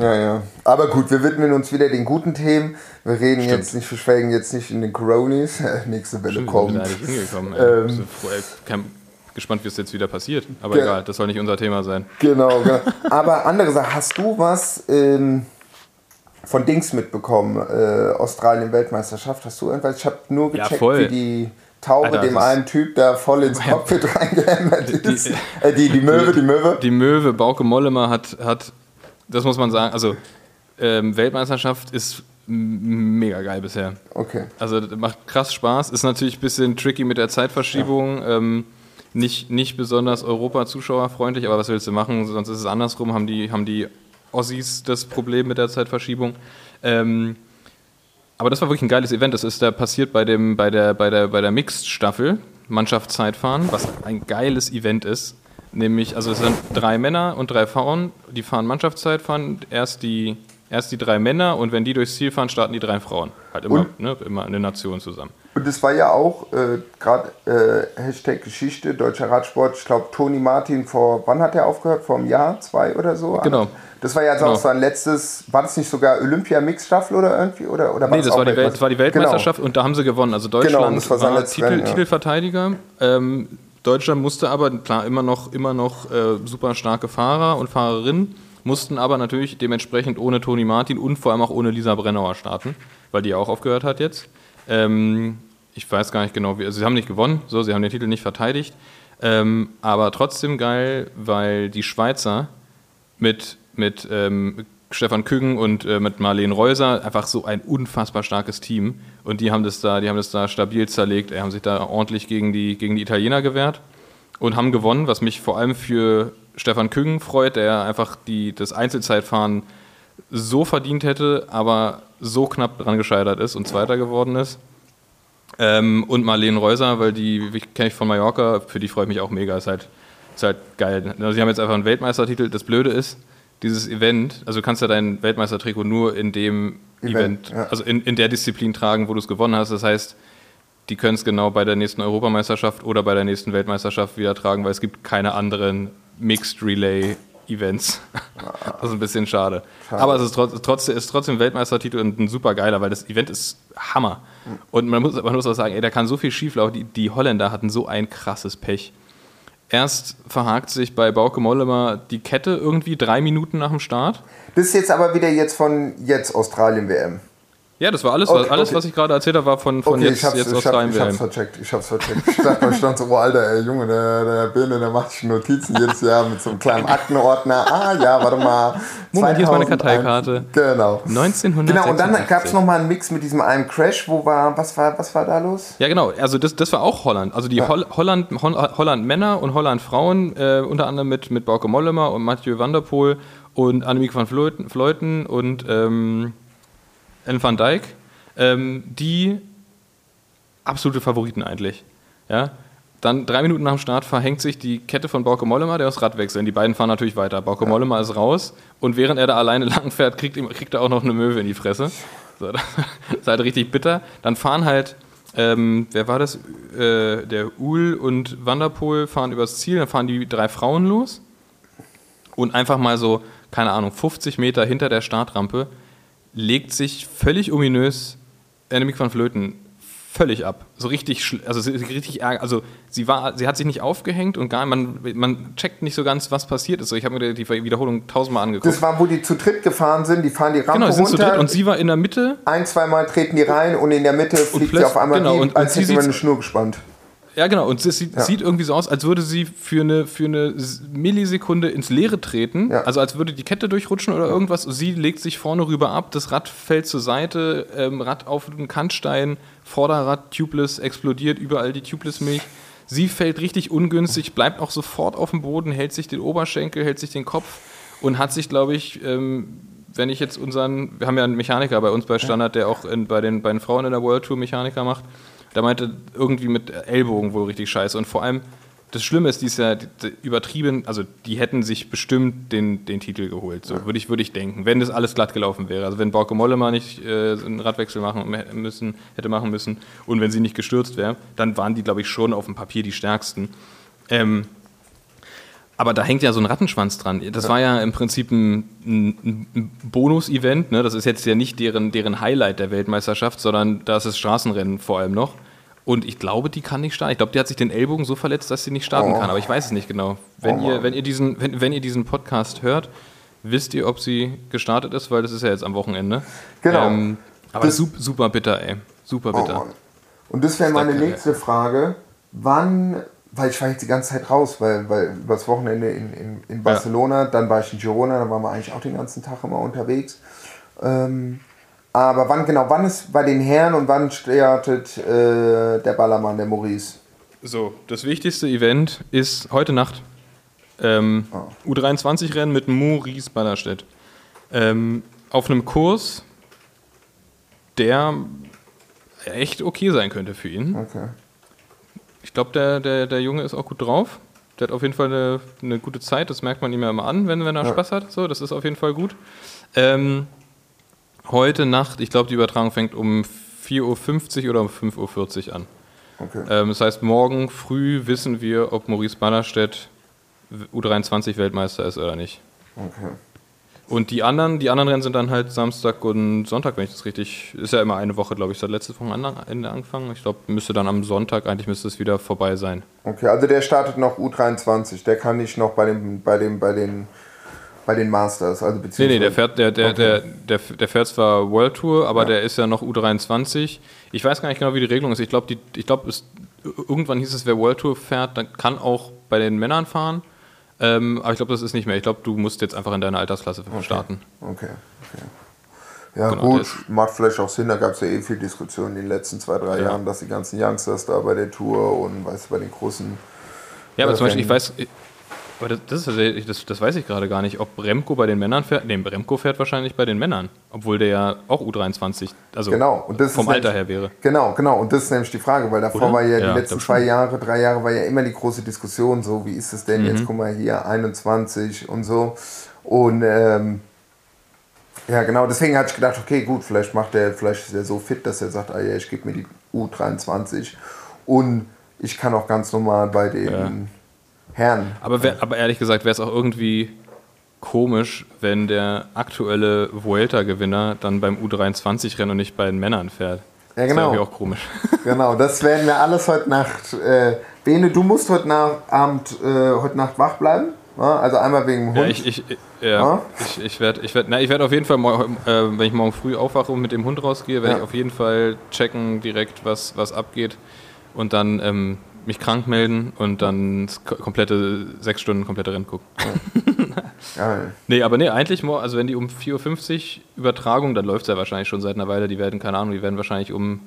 Ja, ja. Aber gut, wir widmen uns wieder den guten Themen. Wir reden Stimmt. jetzt nicht, wir schwelgen jetzt nicht in den Coronis. Nächste Welle Schön, kommt. sind wir da nicht hingekommen. Ey. Ähm. Ähm, so, ey, kein, gespannt, wie es jetzt wieder passiert. Aber egal, das soll nicht unser Thema sein. Genau, genau. Aber andere Sache, hast du was ähm, von Dings mitbekommen? Äh, Australien-Weltmeisterschaft, hast du irgendwas? Ich habe nur Ja, gecheckt, voll. wie die Taube Alter, dem einen Typ da voll ins Ja. Cockpit reingehämmert Die- ist. Äh, die, die Möwe, die Möwe. Die Möwe, Bauke Mollema hat, hat, das muss man sagen, also ähm, Weltmeisterschaft ist mega geil bisher. Okay. Also macht krass Spaß. Ist natürlich ein bisschen tricky mit der Zeitverschiebung. Ähm, nicht, nicht besonders Europa-Zuschauerfreundlich, aber was willst du machen? Sonst ist es andersrum. Haben die, haben die Ossis das Problem mit der Zeitverschiebung. Ähm, aber das war wirklich ein geiles Event. Das ist da passiert bei, dem, bei der, bei der, bei der Mixed-Staffel, Mannschaftszeitfahren, was ein geiles Event ist. Nämlich, also es sind drei Männer und drei Frauen, die fahren Mannschaftszeitfahren. Erst die, erst die drei Männer und wenn die durchs Ziel fahren, starten die drei Frauen. Halt immer, Und? ne, immer eine Nation zusammen. Und es war ja auch äh, gerade äh, Hashtag Geschichte, deutscher Radsport. Ich glaube, Toni Martin vor, wann hat er aufgehört? Vor einem Jahr, zwei oder so? Genau. Das war ja jetzt Genau. auch sein letztes, war das nicht sogar Olympia-Mix-Staffel oder irgendwie? Oder, oder Nee, das auch war, die Welt, das war die Weltmeisterschaft und da haben sie gewonnen. Also Deutschland das war war Titel, Rennen, ja. Titelverteidiger. Ähm, Deutschland musste aber, klar, immer noch, immer noch äh, super starke Fahrer und Fahrerinnen, mussten aber natürlich dementsprechend ohne Toni Martin und vor allem auch ohne Lisa Brennauer starten, weil die ja auch aufgehört hat jetzt. Ähm, ich weiß gar nicht genau, wie, also sie haben nicht gewonnen, so, sie haben den Titel nicht verteidigt. Ähm, aber trotzdem geil, weil die Schweizer mit, mit ähm, Stefan Küggen und äh, mit Marlene Reuser einfach so ein unfassbar starkes Team. Und die haben das da, die haben das da stabil zerlegt, äh, haben sich da ordentlich gegen die, gegen die Italiener gewehrt und haben gewonnen, was mich vor allem für Stefan Küggen freut, der einfach die, das Einzelzeitfahren so verdient hätte, aber so knapp dran gescheitert ist und Zweiter geworden ist. Ähm, und Marlene Reuser, weil die kenne ich von Mallorca, für die freue ich mich auch mega. Ist halt, ist halt geil. Also sie haben jetzt einfach einen Weltmeistertitel. Das Blöde ist, dieses Event, also du kannst ja dein Weltmeistertrikot nur in dem Event, Event, ja. also in, in der Disziplin tragen, wo du es gewonnen hast. Das heißt, die können es genau bei der nächsten Europameisterschaft oder bei der nächsten Weltmeisterschaft wieder tragen, weil es gibt keine anderen Mixed Relay Events. Das ist ein bisschen schade. Aber es ist, trotz, trotzdem, ist trotzdem Weltmeistertitel und ein super geiler, weil das Event ist Hammer. Und man muss, man muss auch sagen, ey, da kann so viel schieflaufen. Die, die Holländer hatten so ein krasses Pech. Erst verhakt sich bei Bauke Mollema die Kette irgendwie drei Minuten nach dem Start. Das ist jetzt aber wieder jetzt von jetzt Australien-WM. Ja, das war alles, Okay, was, alles okay. was ich gerade erzählt habe, war von, von Okay, jetzt, jetzt ich, hab, Australien ich hab's vercheckt. Ich hab's vercheckt. Ich dachte, ich stand so, oh Alter, ey, Junge, der, der Bene, der macht sich Notizen jedes Jahr mit so einem kleinen Aktenordner. Ah, ja, warte mal. Moment, hier ist meine 2001. Karteikarte. Genau. 1986. Genau, und dann gab es nochmal einen Mix mit diesem einen Crash, wo war, was war, was war da los? Ja, genau. Also das, das war auch Holland. Also die Holl Holland, Hol Holland Männer und Holland Frauen, äh, unter anderem mit, mit Bauke Mollema und Mathieu van der Poel und Annemiek van Vleuten und ähm, Ellen van Dijk, ähm, die absolute Favoriten eigentlich. Ja? dann drei Minuten nach dem Start verhängt sich die Kette von Bauke Mollema, der aufs Rad wechseln. Die beiden fahren natürlich weiter. Bauke ja. Mollema ist raus und während er da alleine lang fährt, kriegt, ihm, kriegt er auch noch eine Möwe in die Fresse. So, das ist halt richtig bitter. Dann fahren halt, ähm, wer war das? Äh, der Uhl und Wanderpol fahren übers Ziel, dann fahren die drei Frauen los und einfach mal so, keine Ahnung, 50 Meter hinter der Startrampe legt sich völlig ominös Annemiek van Flöten völlig ab. So richtig, also richtig ärger. Also sie war, sie hat sich nicht aufgehängt und gar man, man checkt nicht so ganz, was passiert ist. So, ich habe mir die Wiederholung tausendmal angeguckt. Das war, wo die zu dritt gefahren sind, die fahren die Rampe genau, die sind runter. Zu dritt und sie war in der Mitte. Ein, zweimal treten die rein und in der Mitte fliegt sie auf einmal genau, hin, und, als hätte man eine Schnur gespannt. Ja, genau. Und es sieht, ja. sieht, irgendwie so aus, als würde sie für eine, für eine Millisekunde ins Leere treten. Ja. Also als würde die Kette durchrutschen oder irgendwas. Sie legt sich vorne rüber ab, das Rad fällt zur Seite, ähm, Rad auf den Kantstein, Vorderrad tubeless, explodiert überall die Tubeless-Milch. Sie fällt richtig ungünstig, bleibt auch sofort auf dem Boden, hält sich den Oberschenkel, hält sich den Kopf und hat sich, glaube ich, ähm, wenn ich jetzt unseren, wir haben ja einen Mechaniker bei uns bei Standard, der auch in, bei, den, bei den Frauen in der World Tour Mechaniker macht, der meinte irgendwie mit Ellbogen wohl richtig scheiße. Und vor allem, das Schlimme ist, die ist ja übertrieben, also die hätten sich bestimmt den, den Titel geholt, so ja. würde ich, würd ich denken, wenn das alles glatt gelaufen wäre. Also wenn Bauke Mollema nicht äh, einen Radwechsel machen müssen, hätte machen müssen und wenn sie nicht gestürzt wäre, dann waren die, glaube ich, schon auf dem Papier die stärksten. Ähm, aber da hängt ja so ein Rattenschwanz dran. Das ja. war ja im Prinzip ein, ein, ein Bonus-Event. Ne? Das ist jetzt ja nicht deren, deren Highlight der Weltmeisterschaft, sondern da ist das Straßenrennen vor allem noch. Und ich glaube, die kann nicht starten. Ich glaube, die hat sich den Ellbogen so verletzt, dass sie nicht starten oh. kann. Aber ich weiß es nicht genau. Wenn, oh. ihr, wenn, ihr diesen, wenn, wenn ihr diesen Podcast hört, wisst ihr, ob sie gestartet ist, weil das ist ja jetzt am Wochenende. Genau. Ähm, aber das, super bitter, ey. Super bitter. Oh Und das wäre meine nächste Frage. Wann, weil ich war jetzt die ganze Zeit raus, weil, weil übers Wochenende in, in, in Barcelona, ja. dann war ich in Girona, dann waren wir eigentlich auch den ganzen Tag immer unterwegs. Ähm, aber wann genau, wann ist bei den Herren und wann startet äh, der Ballermann, der Maurice? So, das wichtigste Event ist heute Nacht. Ähm, oh. U23-Rennen mit Maurice Ballerstedt. Ähm, auf einem Kurs, der echt okay sein könnte für ihn. Okay. Ich glaube, der, der, der Junge ist auch gut drauf. Der hat auf jeden Fall eine, eine gute Zeit, das merkt man ihm ja immer an, wenn, wenn er ja. Spaß hat. So, das ist auf jeden Fall gut. Ähm, heute Nacht, ich glaube, die Übertragung fängt um 4.50 Uhr oder um 5.40 Uhr an. Okay. Ähm, das heißt, morgen früh wissen wir, ob Maurice Ballerstedt U23-Weltmeister ist oder nicht. Okay. Und die anderen, die anderen Rennen sind dann halt Samstag und Sonntag, wenn ich das richtig. Ist ja immer eine Woche, glaube ich, seit letztes Wochenende angefangen. Ich glaube, müsste dann am Sonntag eigentlich müsste es wieder vorbei sein. Okay, also der startet noch U23, der kann nicht noch bei dem, bei dem, bei den bei den Masters, also beziehungsweise. Nee, nee, der fährt, der, der, okay. der, der, der fährt zwar World Tour, aber ja. der ist ja noch U23. Ich weiß gar nicht genau, wie die Regelung ist. Ich glaube, ich glaube, irgendwann hieß es, wer World Tour fährt, dann kann auch bei den Männern fahren. Ähm, aber ich glaube, das ist nicht mehr. Ich glaube, du musst jetzt einfach in deiner Altersklasse okay. starten. Okay, okay. Ja, genau, gut, macht vielleicht auch Sinn. Da gab es ja eh viel Diskussion in den letzten zwei, drei ja. Jahren, dass die ganzen Youngsters da bei der Tour und weißt du, bei den großen. Ja, aber äh, zum Beispiel, ich weiß, aber das, das, ist das, das weiß ich gerade gar nicht, ob Remco bei den Männern fährt. Nee, Remco fährt wahrscheinlich bei den Männern, obwohl der ja auch U23, also genau. vom Alter her wäre. Genau, genau. Und das ist nämlich die Frage, weil davor Oder? war ja, ja die letzten zwei Jahre, drei Jahre war ja immer die große Diskussion, so wie ist es denn mhm. jetzt, guck mal hier, 21 und so. Und ähm, ja, genau, deswegen hatte ich gedacht, okay, gut, vielleicht macht er, vielleicht ist er so fit, dass er sagt, ah ja, ich gebe mir die U23 und ich kann auch ganz normal bei den ja Herren. Aber, wär, aber ehrlich gesagt wäre es auch irgendwie komisch, wenn der aktuelle Vuelta-Gewinner dann beim U23-Rennen und nicht bei den Männern fährt. Ja, genau. Das wäre auch komisch. Genau, das werden wir alles heute Nacht. Äh, Bene, du musst heute Nacht, Abend, äh, heute Nacht wach bleiben. Ja, also einmal wegen dem Hund. Ja, ich, ich, ja, ja? ich, ich werde ich werd, werd auf jeden Fall, äh, wenn ich morgen früh aufwache und mit dem Hund rausgehe, werde ich auf jeden Fall checken direkt, was, was abgeht. Und dann ähm, mich krank melden und dann komplette sechs Stunden komplette Rennen gucken. Ja. nee, aber nee, eigentlich, also wenn die um 4.50 Uhr Übertragung, dann läuft es ja wahrscheinlich schon seit einer Weile. Die werden, keine Ahnung, die werden wahrscheinlich um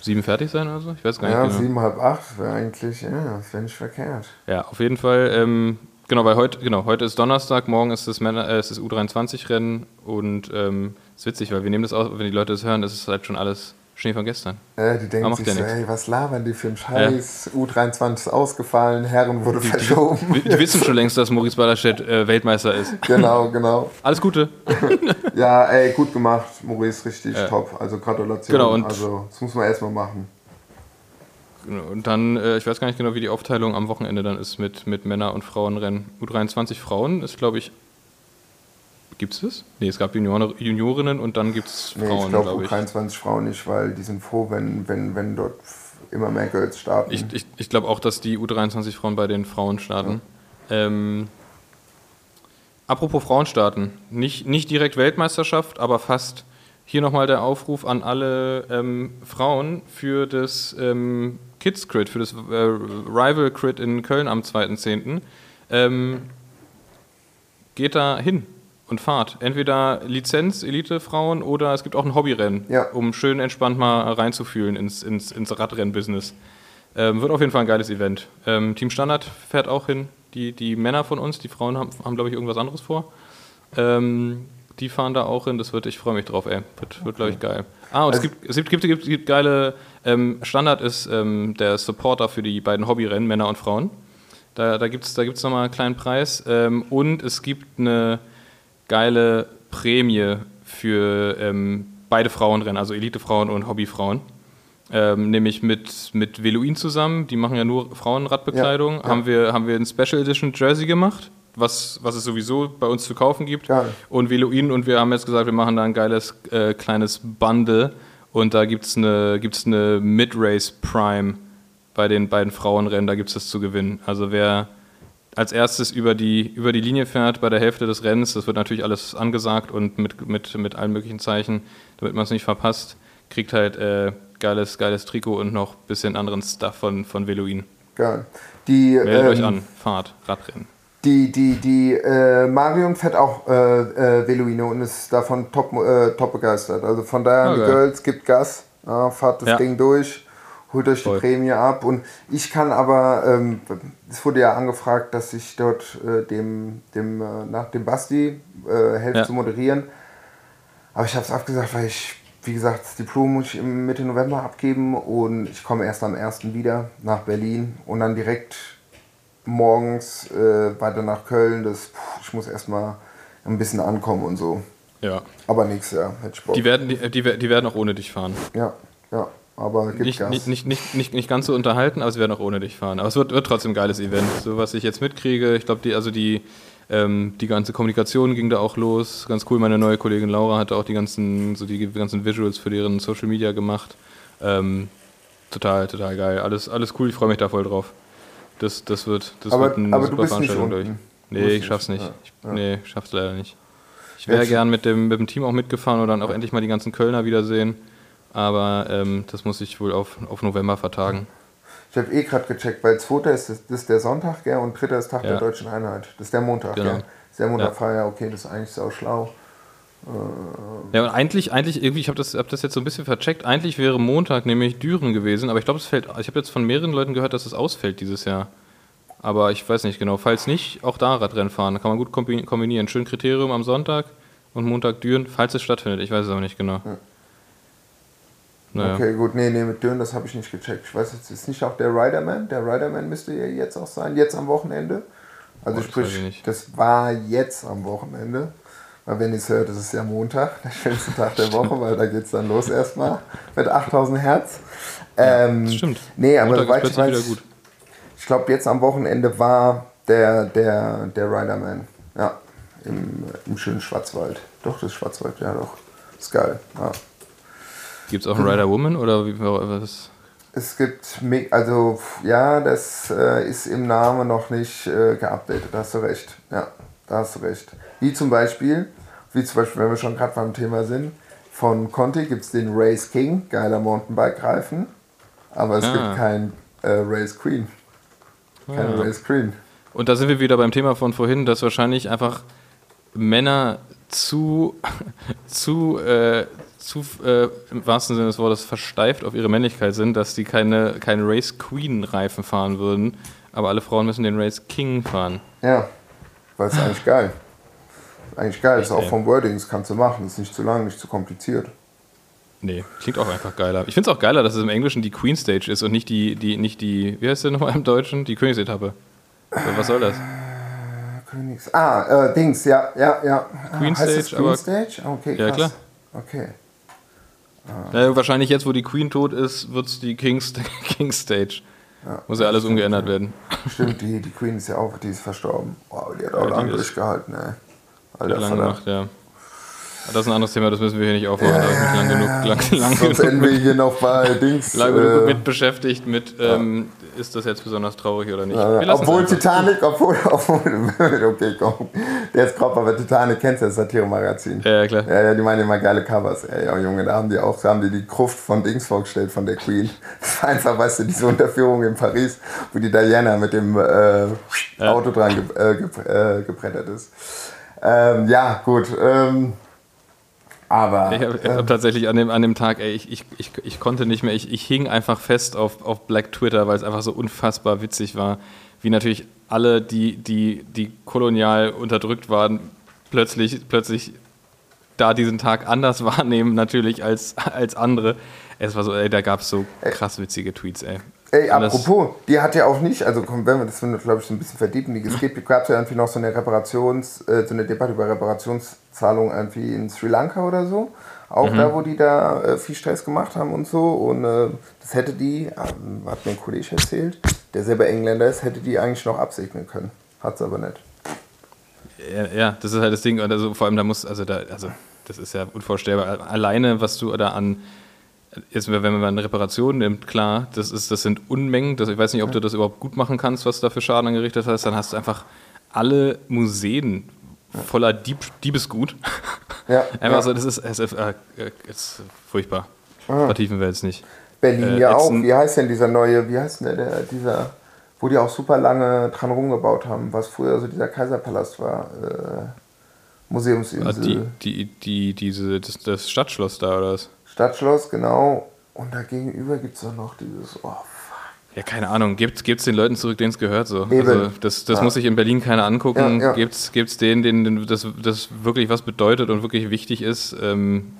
sieben fertig sein oder so. Ich weiß gar nicht. Ja, genau. sieben, halb acht wäre eigentlich, ja, das wäre nicht verkehrt. Ja, auf jeden Fall. Ähm, genau, weil heute, genau, heute ist Donnerstag, morgen ist das, Männer, äh, ist das U23-Rennen und es ähm, ist witzig, weil wir nehmen das aus, wenn die Leute das hören, ist es halt schon alles Schnee von gestern. Äh, die denken sich ja so, ey, was labern die für einen Scheiß? U23 ist ausgefallen, Herren wurde verschoben. Wir wissen schon längst, dass Maurice Ballerstedt äh, Weltmeister ist. genau, genau. Alles Gute. Ja, ey, gut gemacht, Maurice, richtig Ja. top. Also Gratulation. Genau, und- also, das muss man erstmal machen. Und dann, äh, ich weiß gar nicht genau, wie die Aufteilung am Wochenende dann ist mit, mit Männer- und Frauenrennen. U23 Frauen ist, glaube ich. Gibt es das? Nee, es gab Junior, Juniorinnen und dann gibt es Nee, Frauen, ich glaube glaube ich. U23 Frauen nicht, weil die sind froh, wenn, wenn, wenn dort immer mehr Girls starten. Ich, ich, ich glaube auch, dass die U23 Frauen bei den Frauen starten. Ähm, apropos Frauen starten. Nicht, nicht direkt Weltmeisterschaft, aber fast. Hier nochmal der Aufruf an alle ähm, Frauen für das ähm, Kids Crit, für das äh, Rival Crit in Köln am 2.10. Ähm, geht da hin und fahrt. Entweder Lizenz, Elite-Frauen oder es gibt auch ein Hobbyrennen, Ja. um schön entspannt mal reinzufühlen ins, ins, ins Radrennen-Business. Ähm, wird auf jeden Fall ein geiles Event. Ähm, Team Standard fährt auch hin. Die, die Männer von uns, die Frauen haben, haben glaube ich, irgendwas anderes vor. Ähm, die fahren da auch hin. Das wird, ich freue mich drauf, ey. Wird, wird glaube ich, geil. Ah, und es, Also- gibt, es gibt, gibt, gibt, gibt geile. Ähm, Standard ist ähm, der Supporter für die beiden Hobbyrennen, Männer und Frauen. Da, da gibt es da gibt's nochmal einen kleinen Preis. Ähm, und es gibt eine geile Prämie für ähm, beide Frauenrennen, also Elitefrauen und Hobbyfrauen. Ähm, nämlich mit, mit Veluin zusammen, die machen ja nur Frauenradbekleidung, Ja, ja. Haben, wir, haben wir ein Special Edition Jersey gemacht, was, was es sowieso bei uns zu kaufen gibt. Geil. Und Veluin und wir haben jetzt gesagt, wir machen da ein geiles äh, kleines Bundle und da gibt es eine, gibt's eine Mid-Race Prime bei den beiden Frauenrennen, da gibt es das zu gewinnen. Also wer als erstes über die, über die Linie fährt bei der Hälfte des Rennens, das wird natürlich alles angesagt und mit, mit, mit allen möglichen Zeichen, damit man es nicht verpasst, kriegt halt äh, geiles, geiles Trikot und noch ein bisschen anderen Stuff von, von Veluin. Geil. Die, Meldet euch ähm, an, Fahrt, Radrennen. Die, die, die äh, Marion fährt auch äh, äh, Veluino und ist davon top, äh, top begeistert. Also von daher, Ah, die. Girls, gibt Gas, ja, fahrt das Ja. Ding durch, holt euch Voll. die Prämie ab. Und ich kann aber, ähm, es wurde ja angefragt, dass ich dort äh, dem, dem, äh, nach dem Basti äh, helfe Ja. zu moderieren. Aber ich habe es abgesagt, weil ich, wie gesagt, das Diplom muss ich im Mitte November abgeben und ich komme erst am 1. wieder nach Berlin und dann direkt morgens äh, weiter nach Köln. Das, puh, ich muss erstmal ein bisschen ankommen und so. Ja. Aber nix, ja, hätte ich Bock. Die werden, die, die, die werden auch ohne dich fahren. ja, ja, aber gibt Nicht, Gas. nicht, nicht, nicht, nicht, nicht ganz so unterhalten, aber sie werden auch ohne dich fahren. Aber es wird, wird trotzdem ein geiles Event. So was ich jetzt mitkriege, ich glaube, die, also die, ähm, die ganze Kommunikation ging da auch los. Ganz cool, meine neue Kollegin Laura hatte auch die ganzen, so die ganzen Visuals für deren Social Media gemacht. Ähm, total, total geil. Alles, alles cool, ich freue mich da voll drauf. Das, das wird, das Aber- wird eine aber super Veranstaltung durch. Nee, ich schaff's nicht. Ich, ja. Nee, ich schaff's leider nicht. Ich wäre gern mit dem, mit dem Team auch mitgefahren und dann auch endlich mal die ganzen Kölner wiedersehen. Aber ähm, das muss ich wohl auf, auf November vertagen. Ich habe eh gerade gecheckt, weil zweiter ist, das ist der Sonntag, gell, und dritter ist Tag der Ja. Deutschen Einheit. Das ist der Montag, Genau. gell? Das ist der Montag, Ja. Ja, okay, das ist eigentlich sau schlau. Ja, und eigentlich, eigentlich irgendwie, ich habe das, hab das jetzt so ein bisschen vercheckt, eigentlich wäre Montag nämlich Düren gewesen, aber ich glaube, es fällt, ich habe jetzt von mehreren Leuten gehört, dass es ausfällt dieses Jahr. Aber ich weiß nicht genau. Falls nicht, auch da Radrennen fahren. Da kann man gut kombi- kombinieren. Schön Kriterium am Sonntag und Montag Düren, falls es stattfindet. Ich weiß es aber nicht genau. Naja. Okay, gut, nee, nee, mit Dürren, das habe ich nicht gecheckt. Ich weiß jetzt, ist nicht auch der Riderman? Der Riderman müsste ja jetzt auch sein, jetzt am Wochenende. Also Oh, sprich, nicht. das war jetzt am Wochenende. Weil wenn ihr es hört, das ist ja Montag, der schönste Tag der Woche, weil da geht es dann los erstmal mit 8000 Hertz. Ähm, das stimmt. Nee, aber Montag ist weiß, wieder gut. ich glaube, jetzt am Wochenende war der, der, der Riderman. Ja, im, im schönen Schwarzwald. Doch, das Schwarzwald, ja doch. Ist geil. Ja. Gibt es auch einen Rider Woman oder wie, was? Es gibt, also ja, das äh, ist im Namen noch nicht äh, geupdatet, da hast du recht. Ja, da hast du recht. Wie zum Beispiel, wie zum Beispiel, wenn wir schon gerade beim Thema sind, von Conti gibt es den Race King, geiler Mountainbike-Reifen, aber es Ah. gibt kein äh, Race Queen. Keine Ah. Race Queen. Und da sind wir wieder beim Thema von vorhin, dass wahrscheinlich einfach Männer zu, zu, äh, zu äh, im wahrsten Sinne des Wortes versteift auf ihre Männlichkeit sind, dass die keine, keine Race Queen Reifen fahren würden, aber alle Frauen müssen den Race King fahren. Ja, weil es eigentlich geil. Eigentlich geil, ist Echt, auch ey. vom Wording, das kannst du machen, ist nicht zu lang, nicht zu kompliziert. Nee, klingt auch einfach geiler. Ich finde es auch geiler, dass es im Englischen die Queen Stage ist und nicht die, die, nicht die, wie heißt der nochmal im Deutschen? Die Königsetappe. Was soll das? Königs. Ah, äh, Dings, ja, ja, ja. Queen ah, Stage, Queen aber- Stage? Okay, Ja, krass. klar. Okay. Ja, wahrscheinlich jetzt, wo die Queen tot ist, wird es die King's, King's Stage. Muss ja alles umgeändert werden. Stimmt, die, die Queen ist ja auch, die ist verstorben. Wow, die hat auch Ja, ist- durchgehalten, ey. Alter, lang gemacht, ja. Das ist ein anderes Thema, das müssen wir hier nicht aufmachen. da habe ich mich lang genug, lang, lang Sonst genug, enden wir hier noch bei Dings. lang genug äh, mit beschäftigt, mit ähm, ist das jetzt besonders traurig oder nicht. Äh, obwohl. Titanic, obwohl, obwohl, okay, komm. Der ist Kopf, aber Titanic kennst du, das Satire-Magazin. Ja, ja, klar. Ja, ja, die meinen immer geile Covers. Ey, ja, Junge, da haben die auch, da haben die die Gruft von Dings vorgestellt, von der Queen. Das war einfach, weißt du, diese Unterführung in Paris, wo die Diana mit dem äh, Auto dran ge äh, ge äh, gebrettert ist. Ähm, ja, gut. Ähm, aber Ich habe hab tatsächlich an dem, an dem Tag, ey, ich, ich, ich, ich konnte nicht mehr, ich, ich hing einfach fest auf, auf Black Twitter, weil es einfach so unfassbar witzig war, wie natürlich alle, die, die, die kolonial unterdrückt waren, plötzlich, plötzlich da diesen Tag anders wahrnehmen, natürlich als, als andere. Es war so, ey, da gab es so krass witzige Tweets, ey. Ey, apropos, die hat ja auch nicht, also komm, wenn wir das glaube ich so ein bisschen vertiefen, die es gab es ja irgendwie noch so eine Reparations, äh, so eine Debatte über Reparationszahlungen irgendwie in Sri Lanka oder so. Auch Mhm. da, wo die da äh, viel Stress gemacht haben und so. Und äh, das hätte die, ähm, hat mir ein Kollege erzählt, der selber Engländer ist, hätte die eigentlich noch absegnen können. Hat es aber nicht. Ja, ja, das ist halt das Ding. Also vor allem, da muss, also da, also das ist ja unvorstellbar. Alleine, was du da an, jetzt, wenn man mal eine Reparation nimmt, klar, das, ist, das sind Unmengen. Das, ich weiß nicht, ob du das überhaupt gut machen kannst, was du da für Schaden angerichtet hast. Dann hast du einfach alle Museen voller Dieb, Diebesgut. Ja, Einfach ja. so, das ist, es ist, äh, ist furchtbar. Vertiefen wir jetzt nicht. Berlin Äh, ja auch. Wie heißt denn dieser neue, wie heißt denn der, der dieser, wo die auch super lange dran rumgebaut haben, was früher so dieser Kaiserpalast war, äh, Museumsinsel, Ah, die, die, die, diese, das, das Stadtschloss da oder was? Stadtschloss, genau. Und da gegenüber gibt es noch dieses, oh. Ja, keine Ahnung. Gibt es den Leuten zurück, denen es gehört so? Eben. Also das das Ja. muss sich in Berlin keiner angucken. Ja, ja. Gibt es denen, denen das, das wirklich was bedeutet und wirklich wichtig ist? Ähm,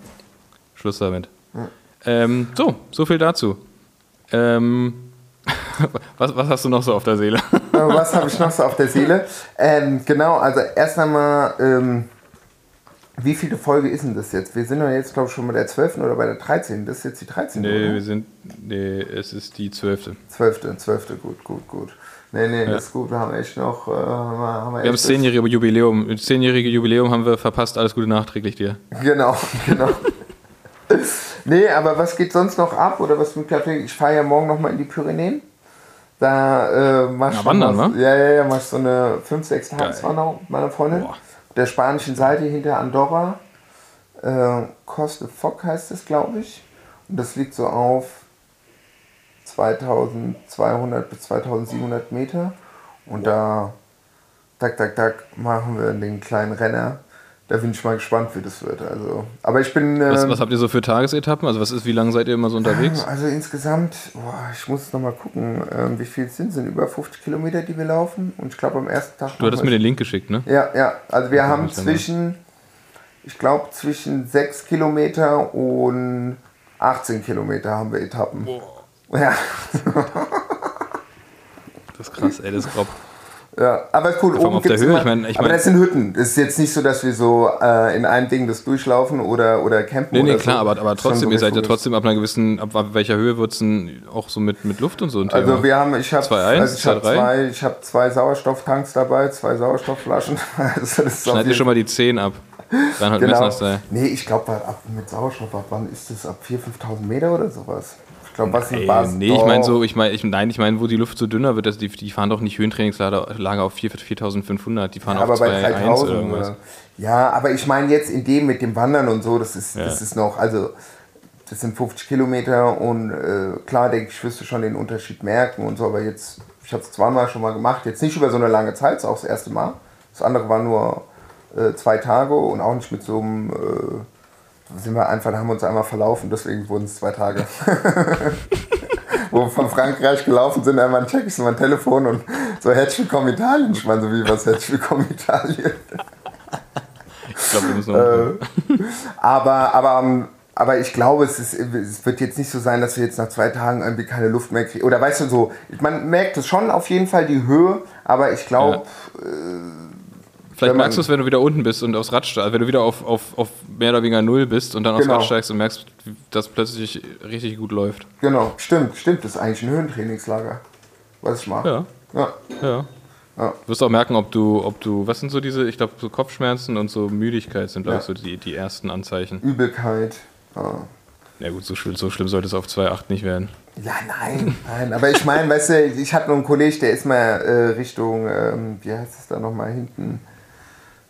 Schluss damit. Ähm, so, so viel dazu. Ähm, was, was hast du noch so auf der Seele? Äh, was habe ich noch so auf der Seele? Ähm, genau, also erst einmal, ähm, wie viele Folge ist denn das jetzt? Wir sind ja jetzt, glaube ich, schon bei der 12. oder bei der 13. Das ist jetzt die 13. nee, oder? wir sind. Nee, es ist die zwölfte. 12. 12. Gut, gut, gut. Nee, nee, Ja. das ist gut. Wir haben echt noch. Äh, haben wir, haben Wir haben das zehnjährige Jubiläum. Das zehnjährige Jubiläum haben wir verpasst. Alles Gute nachträglich dir. Genau, genau. nee, aber was geht sonst noch ab? Oder was mit Kaffee? Ich fahre ja morgen nochmal in die Pyrenäen. Da äh, mach ich Na, noch wandern, mal, wa? Ja, ja, ja, mach ich so eine 5, 6 Tageswanderung mit meiner Freundin. Boah. Der spanischen Seite hinter Andorra. Äh, Coste Fock heißt es, glaube ich. Und das liegt so auf 2200 bis 2700 Meter. Und da, tak, tak, tak, machen wir den kleinen Renner. Da bin ich mal gespannt, wie das wird. Also, aber ich bin. Was, ähm, was habt ihr so für Tagesetappen? Also was ist, wie lange seid ihr immer so unterwegs? also insgesamt, boah, ich muss es nochmal gucken, ähm, wie viel es sind. sind über 50 Kilometer, die wir laufen. Und ich glaube am ersten Tag. Du hattest mir wir- den Link geschickt, ne? Ja, ja. Also wir haben ich zwischen, ich glaube zwischen 6 Kilometer und 18 Kilometer haben wir Etappen. Ja, Das ist krass, ey, das ist grob. Ja, aber cool. Oben Höhe, immer, ich mein- ich aber mein- das sind Hütten. Es ist jetzt nicht so, dass wir so äh, in einem Ding das durchlaufen oder, oder campen. Nee, nee, klar, so. aber, aber trotzdem, ihr seid ja trotzdem ab einer gewissen, ab welcher Höhe wird es denn auch so mit, mit Luft und so ein Thema? Also wir haben, ich habe 2,1, also ich hab 2,3? zwei, ich habe zwei Sauerstofftanks dabei, zwei Sauerstoffflaschen. Also Schneid dir schon mal die Zehen ab. Reinhold genau. Messner. Nee, ich glaube mit Sauerstoff, ab wann ist das? Ab 4.000, 5.000 Meter oder sowas? Ich glaube, was ist Basis? nee, ich meine so, ich meine, ich, nein, ich meine, wo die Luft so dünner wird, dass die, die fahren doch nicht Höhentrainingslager Lager auf 4 4.500, die fahren aber auf bei 2.1 oder 3000 irgendwas. oder, Ja, aber ich meine jetzt in dem mit dem Wandern und so, das ist, Ja. das ist noch, also das sind 50 Kilometer und äh, klar denke ich, wirst du schon den Unterschied merken und so, aber jetzt, ich habe es zweimal schon mal gemacht, jetzt nicht über so eine lange Zeit, ist auch das erste Mal. Das andere war nur äh, zwei Tage und auch nicht mit so einem, äh, sind wir einfach, haben wir uns einmal verlaufen, deswegen wurden es zwei Tage. Wo wir von Frankreich gelaufen sind, einmal check ich so mein Telefon und so herzlich willkommen Italien. Ich meine so wie was herzlich willkommen Italien. Ich glaube, wir müssen noch. Äh, aber, aber am aber ich glaube, es, ist, es wird jetzt nicht so sein, dass wir jetzt nach zwei Tagen irgendwie keine Luft mehr kriegen. Oder weißt du so, man merkt es schon auf jeden Fall die Höhe, aber ich glaube, Vielleicht Wenn man- merkst du es, wenn du wieder unten bist und aufs Rad steigst, wenn du wieder auf, auf, auf mehr oder weniger Null bist und dann aufs Genau. Rad steigst und merkst, dass plötzlich richtig gut läuft. genau, stimmt, stimmt, das ist eigentlich ein Höhentrainingslager, was ich mache. Ja, Ja. ja. Ja. Du wirst auch merken, ob du, ob du, was sind so diese, ich glaube, so Kopfschmerzen und so Müdigkeit sind, glaube ich, so die, die ersten Anzeichen. Übelkeit. Ja. Ja gut, so schlimm, so schlimm sollte es auf 2,8 nicht werden. Ja, nein, nein. Aber ich meine, weißt du, ich hatte noch einen Kollegen, der ist mal äh, Richtung, ähm, wie heißt es da nochmal hinten?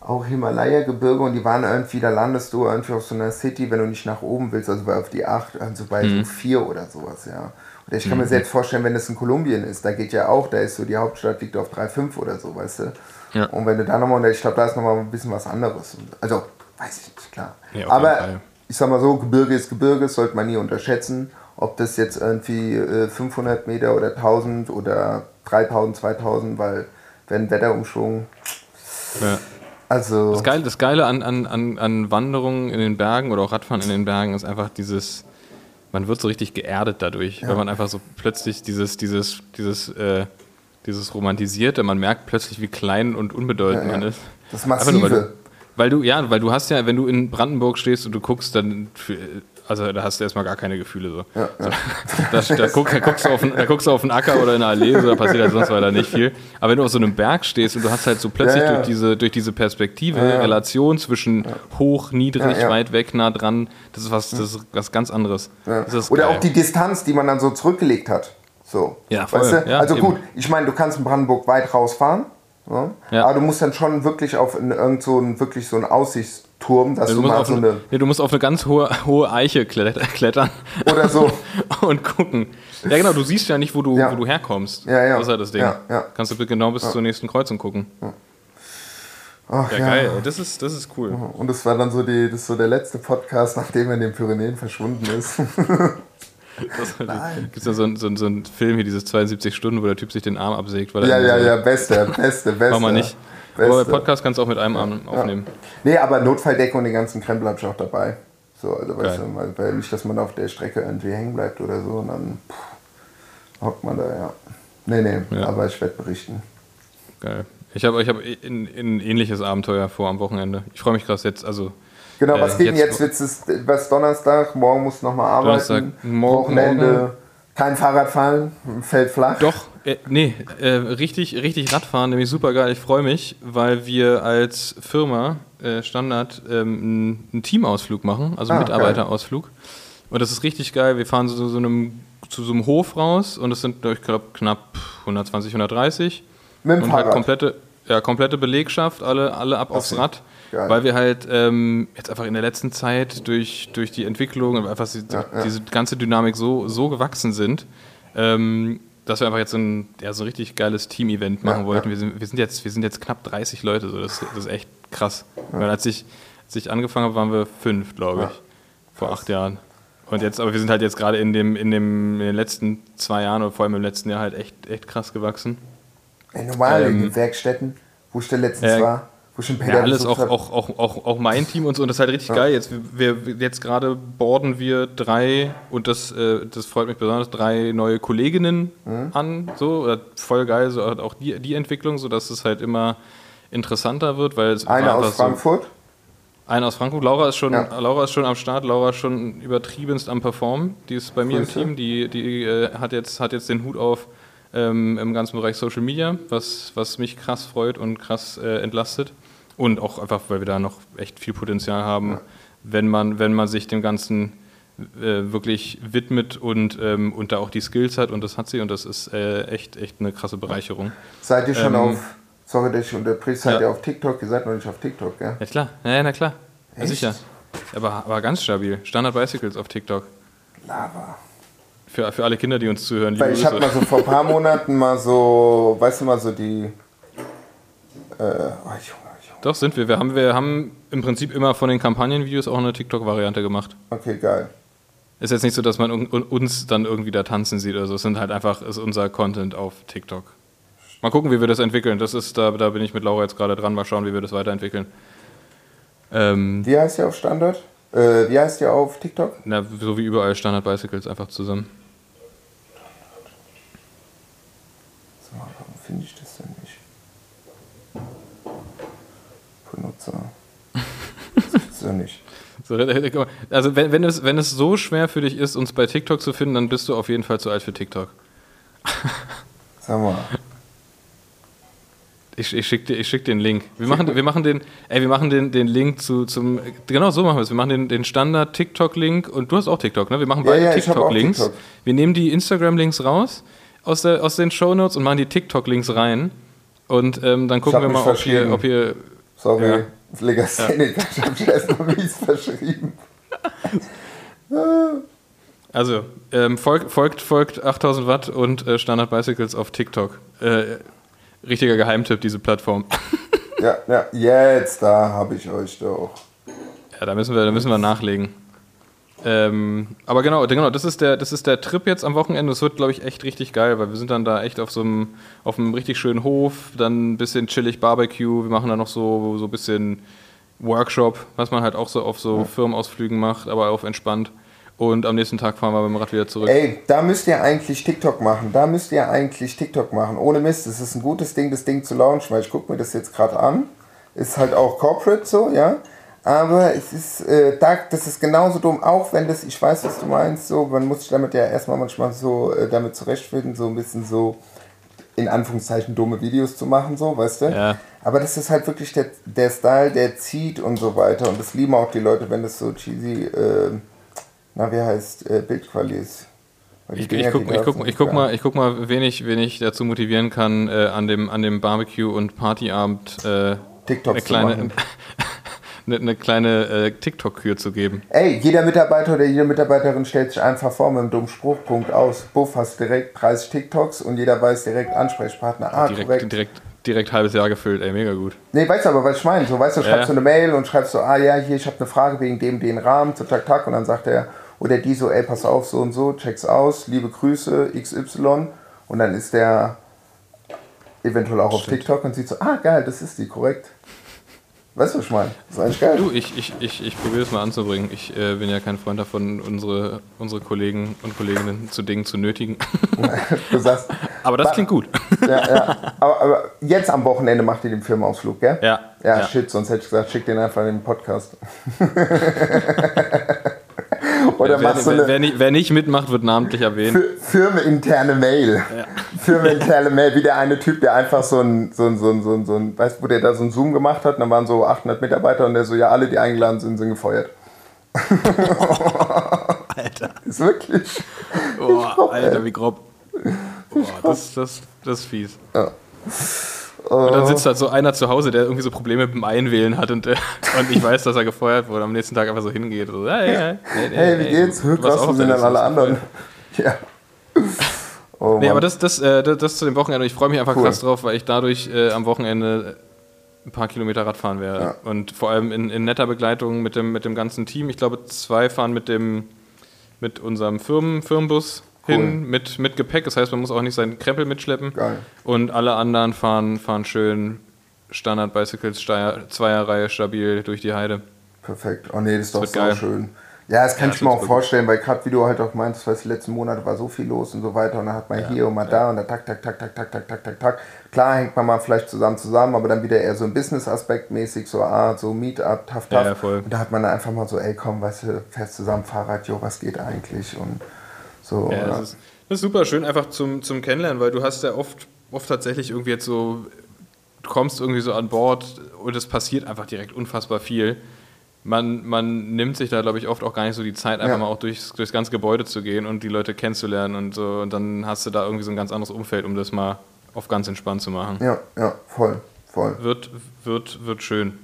Auch Himalaya-Gebirge und die waren irgendwie, da landest du irgendwie auf so einer City, wenn du nicht nach oben willst, also bei auf die 8, also bei so 4 oder sowas, ja. Oder ich kann mir selbst vorstellen, wenn das in Kolumbien ist, da geht ja auch, da ist so die Hauptstadt liegt auf 3,5 oder so, weißt du. Ja. Und wenn du da nochmal, ich glaube, da ist nochmal ein bisschen was anderes. Also, weiß ich nicht, klar. Ja, Aber Fall. ich sag mal so, Gebirge ist Gebirge, das sollte man nie unterschätzen. Ob das jetzt irgendwie äh, 500 Meter oder 1000 oder 3000, 2000, weil wenn Wetterumschwung, Ja. Also Das Geile, das Geile an, an, an, an Wanderungen in den Bergen oder auch Radfahren in den Bergen ist einfach dieses, man wird so richtig geerdet dadurch, weil man einfach so plötzlich dieses, dieses, dieses, äh, dieses Romantisierte, man merkt plötzlich, wie klein und unbedeutend Ja, ja. man ist. Das Einfach nur, weil, Massive. du, weil du, ja, weil du hast ja, wenn du in Brandenburg stehst und du guckst, dann, also da hast du erstmal gar keine Gefühle so. ja, ja. Da, da, guck, da, guckst du auf, einen- da guckst du auf einen Acker oder in eine Allee, so, da passiert halt sonst weiter nicht viel. Aber wenn du auf so einem Berg stehst und du hast halt so plötzlich Ja. Durch, diese, durch diese Perspektive. Relation zwischen hoch, niedrig, weit weg, nah dran, das ist was, das ist was ganz anderes. Oder geil. auch die Distanz, die man dann so zurückgelegt hat. So. Ja, voll. Weißt du? Also eben. gut, ich meine, du kannst in Brandenburg weit rausfahren? Ja. aber du musst dann schon wirklich auf in irgend so ein, wirklich so einen Aussichtsturm, dass du, du, musst mal auf so eine, eine du musst auf eine ganz hohe, hohe Eiche klet- klettern oder so. und gucken. Ja, genau, du siehst ja nicht, wo du, Ja. wo du herkommst. Ja, ja. Das ist halt das Ding. Ja, ja. Kannst du genau bis zur nächsten Kreuzung gucken. Ach, Ja, geil. Das ist, das ist cool. Und das war dann so, die, das so der letzte Podcast, nachdem er in den Pyrenäen verschwunden ist. Gibt es ja so, einen- so, so einen Film hier, dieses 72 Stunden, wo der Typ sich den Arm absägt. Weil ja, er ja, ja, beste, beste, beste. Machen wir nicht. Beste. Aber bei Podcast kannst du auch mit einem Arm aufnehmen. Nee, aber Notfalldecke und den ganzen Krempel habe ich auch dabei. So, also weißt du, weil, weil nicht, dass man auf der Strecke irgendwie hängen bleibt oder so und dann pff, hockt man da, ja. Nee, nee, Ja. aber ich werde berichten. Geil. Ich habe ich hab ein, ein ähnliches Abenteuer vor am Wochenende. Ich freue mich krass jetzt. Also, Genau, Äh, was geht denn jetzt- jetzt? Jetzt ist was Donnerstag, morgen musst du nochmal arbeiten. Donnerstag, morgen- Wochenende, morgen. kein Fahrrad fahren, fällt flach. doch, äh, nee, äh, richtig, richtig Radfahren, nämlich super geil. Ich freue mich, weil wir als Firma äh, Standard ähm, einen- Teamausflug machen, also Ah, Mitarbeiterausflug. Und das ist richtig geil. Wir fahren so, so einem, zu so einem Hof raus und es sind, ich glaube, knapp 120, 130. Mit dem und halt komplette, ja, komplette Belegschaft, alle, alle ab aufs so. Rad. Geil. Weil wir halt ähm, jetzt einfach in der letzten Zeit durch, durch die Entwicklung einfach die, Ja, ja. diese ganze Dynamik so, so gewachsen sind, ähm, dass wir einfach jetzt so ein, ja, so ein richtig geiles Team-Event machen Ja, wollten. ja. Wir, sind, wir, sind jetzt, wir sind jetzt knapp 30 Leute, so. das, das ist echt krass. Weil als ich, als ich angefangen habe, waren wir fünf, glaube ich, vor acht Jahren. Und jetzt, aber wir sind halt jetzt gerade in, dem, in, dem, in den letzten zwei Jahren oder vor allem im letzten Jahr halt echt, echt krass gewachsen. In Ähm, den Werkstätten, wo ich da letztens Ja. war, schon Peter Ja, alles auch, auch, auch, auch, auch mein Team und so. Und das ist halt richtig geil. Jetzt, wir, jetzt gerade boarden wir drei, und das, äh, das freut mich besonders, drei neue Kolleginnen Mhm. an. So, voll geil, so auch die, die Entwicklung, so dass es halt immer interessanter wird, weil es Eine aus einfach so- Frankfurt. eine aus Frankfurt. Laura ist schon, Ja. Laura ist schon am Start. Laura ist schon übertriebenst am Performen. Die ist bei mir Grüße. im Team. Die, die äh, hat, jetzt, hat jetzt den Hut auf ähm, im ganzen Bereich Social Media, was, was mich krass freut und krass äh, entlastet. Und auch einfach, weil wir da noch echt viel Potenzial haben, wenn, man, wenn man sich dem Ganzen äh, wirklich widmet und, ähm, und da auch die Skills hat. Und das hat sie. Und das ist äh, echt, echt eine krasse Bereicherung. Seid ihr schon Ähm, auf, sorry, dass ich unterbrich, seid ja. ihr auf TikTok? Ihr seid noch nicht auf TikTok, gell? Ja, klar. Ja, ja, na klar. Ja, sicher. Aber, aber ganz stabil. Standard Bicycles auf TikTok. Lava. Für, für alle Kinder, die uns zuhören. Weil ich habe mal so vor ein paar Monaten mal so, weißt du mal, so die. Äh, oh, Junge. Doch, sind wir. Wir haben, wir haben im Prinzip immer von den Kampagnenvideos auch eine TikTok-Variante gemacht. Okay, geil. Ist jetzt nicht so, dass man un- un- uns dann irgendwie da tanzen sieht oder so. Es sind halt einfach, ist unser Content auf TikTok. Mal gucken, wie wir das entwickeln. Das ist, da, da bin ich mit Laura jetzt gerade dran. Mal schauen, wie wir das weiterentwickeln. Ähm, Wie heißt ihr auf Standard? Äh, wie heißt ihr auf TikTok? Na, so wie überall Standard Bicycles einfach zusammen. So, warum finde ich das denn nicht? Benutzer. Das ist ja nicht. So, Also wenn, wenn, es, wenn es so schwer für dich ist, uns bei TikTok zu finden, dann bist du auf jeden Fall zu alt für TikTok. Sag mal. Ich, ich schicke dir, ich schick einen Link. Wir machen, wir machen, den, ey, wir machen den, den Link zu, zum. Genau so machen wir es. Wir machen den, den Standard-TikTok-Link und du hast auch TikTok, ne? Wir machen Ja, beide ja, auch TikTok-Links. TikTok. Wir nehmen die Instagram-Links raus aus, der, aus den Shownotes und machen die TikTok-Links rein. Und ähm, dann gucken wir mal, ob verschrieben. ob hier. Sorry. Ja. Legastheniker, ich hab erstmal mies verschrieben. Also, ähm, folgt, folgt, folgt 8000 Watt und äh, Standard Bicycles auf TikTok. Äh, richtiger Geheimtipp, diese Plattform. Ja, ja, jetzt, da habe ich euch doch. Ja, da müssen wir, da müssen wir nachlegen. Ähm, aber genau, genau, das ist der, das ist der Trip jetzt am Wochenende. Das wird, glaube ich, echt richtig geil, weil wir sind dann da echt auf so einem, auf einem richtig schönen Hof, dann ein bisschen chillig Barbecue. Wir machen da noch so, so ein bisschen Workshop, was man halt auch so auf so Firmenausflügen macht, aber auf entspannt. Und am nächsten Tag fahren wir mit dem Rad wieder zurück. Ey, da müsst ihr eigentlich TikTok machen. Da müsst ihr eigentlich TikTok machen. Ohne Mist, es ist ein gutes Ding, das Ding zu launchen, weil ich gucke mir das jetzt gerade an. Ist halt auch Corporate so, ja. Aber es ist, äh, da, das ist genauso dumm, auch wenn das, ich weiß, was du meinst, so, man muss sich damit ja erstmal manchmal so äh, damit zurechtfinden, so ein bisschen so in Anführungszeichen dumme Videos zu machen, so, weißt du? Ja. Aber das ist halt wirklich der, der Style, der zieht und so weiter. Und das lieben auch die Leute, wenn das so cheesy, äh, na, wie heißt, äh, Bildquali ist. Ich, ich, guck, ich, guck, ich, guck mal, ich guck mal, wen ich, wen ich dazu motivieren kann, äh, an, dem, an dem Barbecue- und Partyabend äh, TikToks eine zu kleine. eine, eine kleine äh, TikTok-Kür zu geben. Ey, jeder Mitarbeiter oder jede Mitarbeiterin stellt sich einfach vor mit einem dummen Spruchpunkt aus. Buff, hast direkt 30 TikToks und jeder weiß direkt Ansprechpartner. Ah, direkt, korrekt. direkt, direkt halbes Jahr gefüllt, ey, mega gut. Nee, weißt du aber, was ich meine? So, weißt du, schreibst Ja. du eine Mail und schreibst so, ah ja, hier, ich habe eine Frage wegen dem, den Rahmen, so, tak, tak. Und dann sagt er, oder die so, ey, pass auf, so und so, check's aus, liebe Grüße, XY. Und dann ist der eventuell auch auf TikTok und sieht so, ah, geil, das ist die, korrekt. Weißt du, was ich meine? Das ist eigentlich geil. Du, ich, ich, ich, ich probiere es mal anzubringen. Ich äh, bin ja kein Freund davon, unsere, unsere Kollegen und Kolleginnen zu Dingen zu nötigen. Du sagst, Aber das klingt gut. ja, ja. Aber, aber jetzt am Wochenende macht ihr den Firmenausflug, gell? Ja. Ja, Ja. shit, sonst hätte ich gesagt, schick den einfach in den Podcast. Oder wer, machst du eine wer, nicht, wer nicht mitmacht, wird namentlich erwähnt. Fir- firmeninterne Mail. Firmeninterne Mail, wie der eine Typ, der einfach so ein, so ein, so ein, so ein, so ein weißt du, wo der da so ein Zoom gemacht hat, und dann waren so 800 Mitarbeiter und der so, ja, alle, die eingeladen sind, sind gefeuert. Alter. Ist wirklich. Oh, Alter, wie grob. Boah, das, das, das ist fies. Und dann sitzt halt so einer zu Hause, der irgendwie so Probleme dem Einwählen hat und, äh, und ich weiß, dass er gefeuert wurde, am nächsten Tag einfach so hingeht. So, hey, hey, hey, Hey, wie geht's? du warst Krass, sind dann alle anderen? Ja. Oh, Nee, aber das, das, äh, das, das zu dem Wochenende. Ich freue mich einfach Cool. krass drauf, weil ich dadurch äh, am Wochenende ein paar Kilometer Radfahren werde. Ja. Und vor allem in, in netter Begleitung mit dem, mit dem ganzen Team. Ich glaube, zwei fahren mit, dem, mit unserem Firmen, Firmenbus Cool. hin mit, mit Gepäck. Das heißt, man muss auch nicht seinen Krempel mitschleppen. Geil. Und alle anderen fahren, fahren schön Standard Bicycles, Steier- Zweierreihe stabil durch die Heide. Perfekt. Oh nee, das ist doch wird so geil. schön. Ja, das kann Ja, ich mir das auch vorstellen, weil gerade wie du halt auch meinst, weißt, die letzten Monate war so viel los und so weiter und dann hat man hier und mal da und dann tak, tak, tak, tak, tak, tak, tak, tak, tak. Klar hängt man mal vielleicht zusammen zusammen, aber dann wieder eher so ein Business-Aspekt mäßig, so ah, so Meetup, tough. Ja, ja, voll. Und da hat man dann einfach mal so, ey komm, weißt du, fährst zusammen Fahrrad, jo, was geht eigentlich und so. Ja, das ist, das ist super schön einfach zum, zum Kennenlernen, weil du hast ja oft, oft tatsächlich irgendwie jetzt so, du kommst irgendwie so an Bord und es passiert einfach direkt unfassbar viel. Man, man nimmt sich da, glaube ich, oft auch gar nicht so die Zeit, einfach Ja. mal auch durchs, durchs ganze Gebäude zu gehen und die Leute kennenzulernen und so. Und dann hast du da irgendwie so ein ganz anderes Umfeld, um das mal auf ganz entspannt zu machen. ja, ja, voll, voll. Wird, wird, wird schön.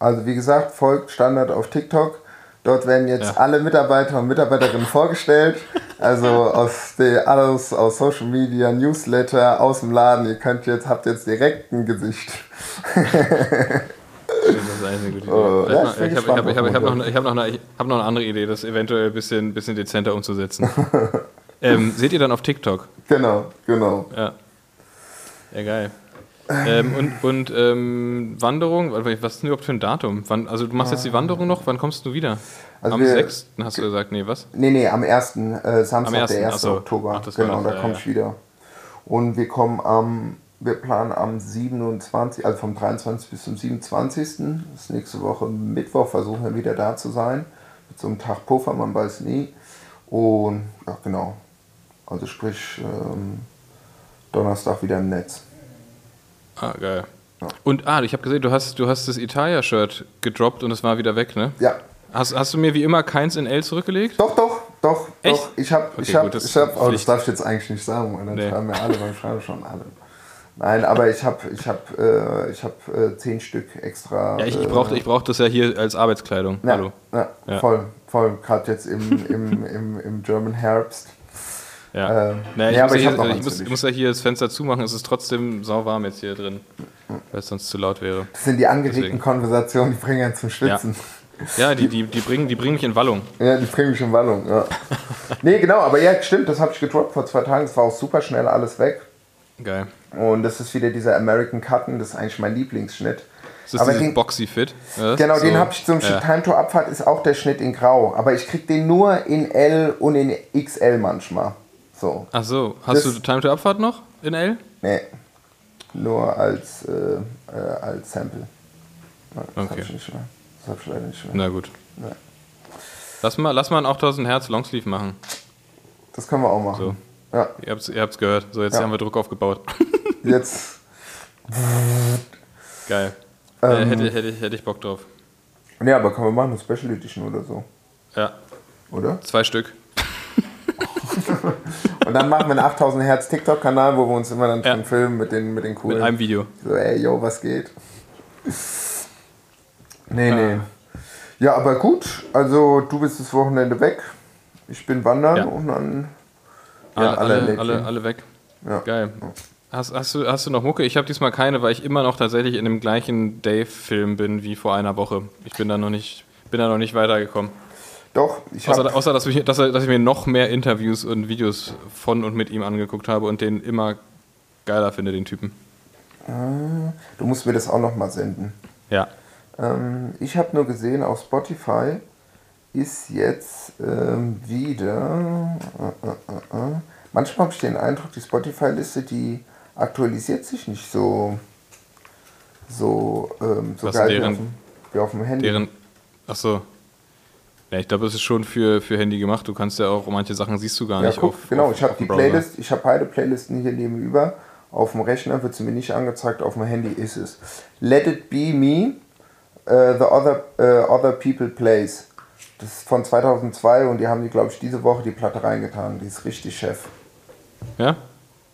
Also wie gesagt, folgt Standard auf TikTok. Dort werden jetzt Ja. alle Mitarbeiter und Mitarbeiterinnen vorgestellt. Also aus der, alles aus Social Media, Newsletter, aus dem Laden. Ihr könnt jetzt, habt jetzt direkt ein Gesicht. Das ist eine gute Idee. Oh, Vielleicht ja, mal- ich habe hab, hab, hab noch, ich hab noch, eine- ich hab noch eine andere Idee, das eventuell ein bisschen, bisschen dezenter umzusetzen. ähm, seht ihr dann auf TikTok? Genau, genau. Ja. Ja, geil. Ähm, und und ähm, Wanderung, was ist denn überhaupt für ein Datum? Wann, also du machst jetzt die Wanderung noch, wann kommst du wieder? Also Am wir- 6. hast du gesagt, nee, was? Nee, nee, am 1. Äh, Samstag, Am 1., der 1. ach so. Oktober. Ach, genau, noch, da ja, komme ja. ich wieder. Und wir kommen am, wir planen am 27., also vom 23. bis zum 27. Das ist nächste Woche Mittwoch, versuchen wir wieder da zu sein. Mit so einem Tag Puffer, man weiß nie. Und ja, genau. Also sprich, ähm, Donnerstag wieder im Netz. Ah, geil. Ja. Und ah, ich habe gesehen, du hast, du hast das Italia-Shirt gedroppt und es war wieder weg, ne? Ja, Hast, hast du mir wie immer keins in L zurückgelegt? Doch, doch, doch, Echt? doch. Ich habe, Okay, ich habe, ich habe, oh, das darf ich jetzt eigentlich nicht sagen, weil dann Nee. schreiben mir alle, weil schreiben schon alle. Nein, aber ich habe, ich habe, äh, ich habe äh, zehn Stück extra. Ja, ich, ich äh, brauchte ich brauch das ja hier als Arbeitskleidung. ja, Hallo. Ja, Ja. voll, voll. Gerade jetzt im, im, im, im German Herbst. Ja. Ähm, naja, ich, ja, muss, aber ich ja hier, ich, muss, ich muss ja hier das Fenster zumachen, es ist trotzdem sauwarm jetzt hier drin, weil es sonst zu laut wäre. Das sind die angeregten Deswegen. Konversationen, die bringen einen zum Schwitzen. Ja, die, die, die, bringen, die bringen mich in Wallung. Ja, die bringen mich in Wallung, ja. nee, genau, aber ja, stimmt, das habe ich gedroppt vor zwei Tagen. Es war auch super schnell alles weg. Geil. Und das ist wieder dieser American Cutten, das ist eigentlich mein Lieblingsschnitt. Das ist Aber den- Boxy Fit. Ja, Genau, so. den habe ich zum ja. Time Tour Abfahrt, ist auch der Schnitt in Grau. Aber ich krieg den nur in L und in XL manchmal. So. Ach so, hast Das- du Time to Abfahrt noch in L? Nee. Nur als, äh, äh, als Sample. Ja, Das Okay. habe ich nicht mehr. Das habe ich leider nicht mehr. Na gut. Ja. Lass mal, lass mal ein 8000 Hertz Longsleeve machen. Das können wir auch machen. So. Ja, Ihr habt's, ihr habt's gehört. So, jetzt Ja. haben wir Druck aufgebaut. jetzt. Geil. Ähm. äh, hätte, hätte, ich- hätte ich Bock drauf. Nee, aber können wir machen, eine Special Edition oder so. Ja, Oder? zwei Stück. Und dann machen wir einen 8000 Hertz TikTok-Kanal, wo wir uns immer dann Ja. filmen mit den, mit den coolen. Mit einem Video. So, ey, yo, was geht? Nee, nee. Ja, aber gut. Also, du bist das Wochenende weg. Ich bin wandern Ja. und dann. Alle, alle alle, Lädchen. alle, alle weg. Ja. Geil. Hast, hast, du, hast du noch Mucke? Ich habe diesmal keine, weil ich immer noch tatsächlich in dem gleichen Dave-Film bin wie vor einer Woche. Ich bin da noch nicht, bin da noch nicht weitergekommen. Doch, ich Außer, habe. außer dass, ich, dass, dass ich mir noch mehr Interviews und Videos von und mit ihm angeguckt habe und den immer geiler finde, den Typen. Du musst mir das auch noch mal senden. Ja. Ähm, ich habe nur gesehen, auf Spotify ist jetzt ähm, wieder. Äh, äh, äh, äh. Manchmal habe ich den Eindruck, die Spotify-Liste, die aktualisiert sich nicht so. So, ähm, so Was, geil wie, deren- auf dem, wie auf dem Handy. Deren. Achso. Ja, ich glaube, es ist schon für, für Handy gemacht. Du kannst ja auch, manche Sachen siehst du gar Ja, nicht. guck, auf, genau, auf, ich habe die Browser. Playlist, ich habe beide Playlisten hier nebenüber. Auf dem Rechner wird sie mir nicht angezeigt, auf dem Handy ist es. Let It Be Me, äh, The Other, äh, Other People Plays. Das ist von 2002 und die haben die, glaube ich, diese Woche die Platte reingetan. Die ist richtig Chef. Ja?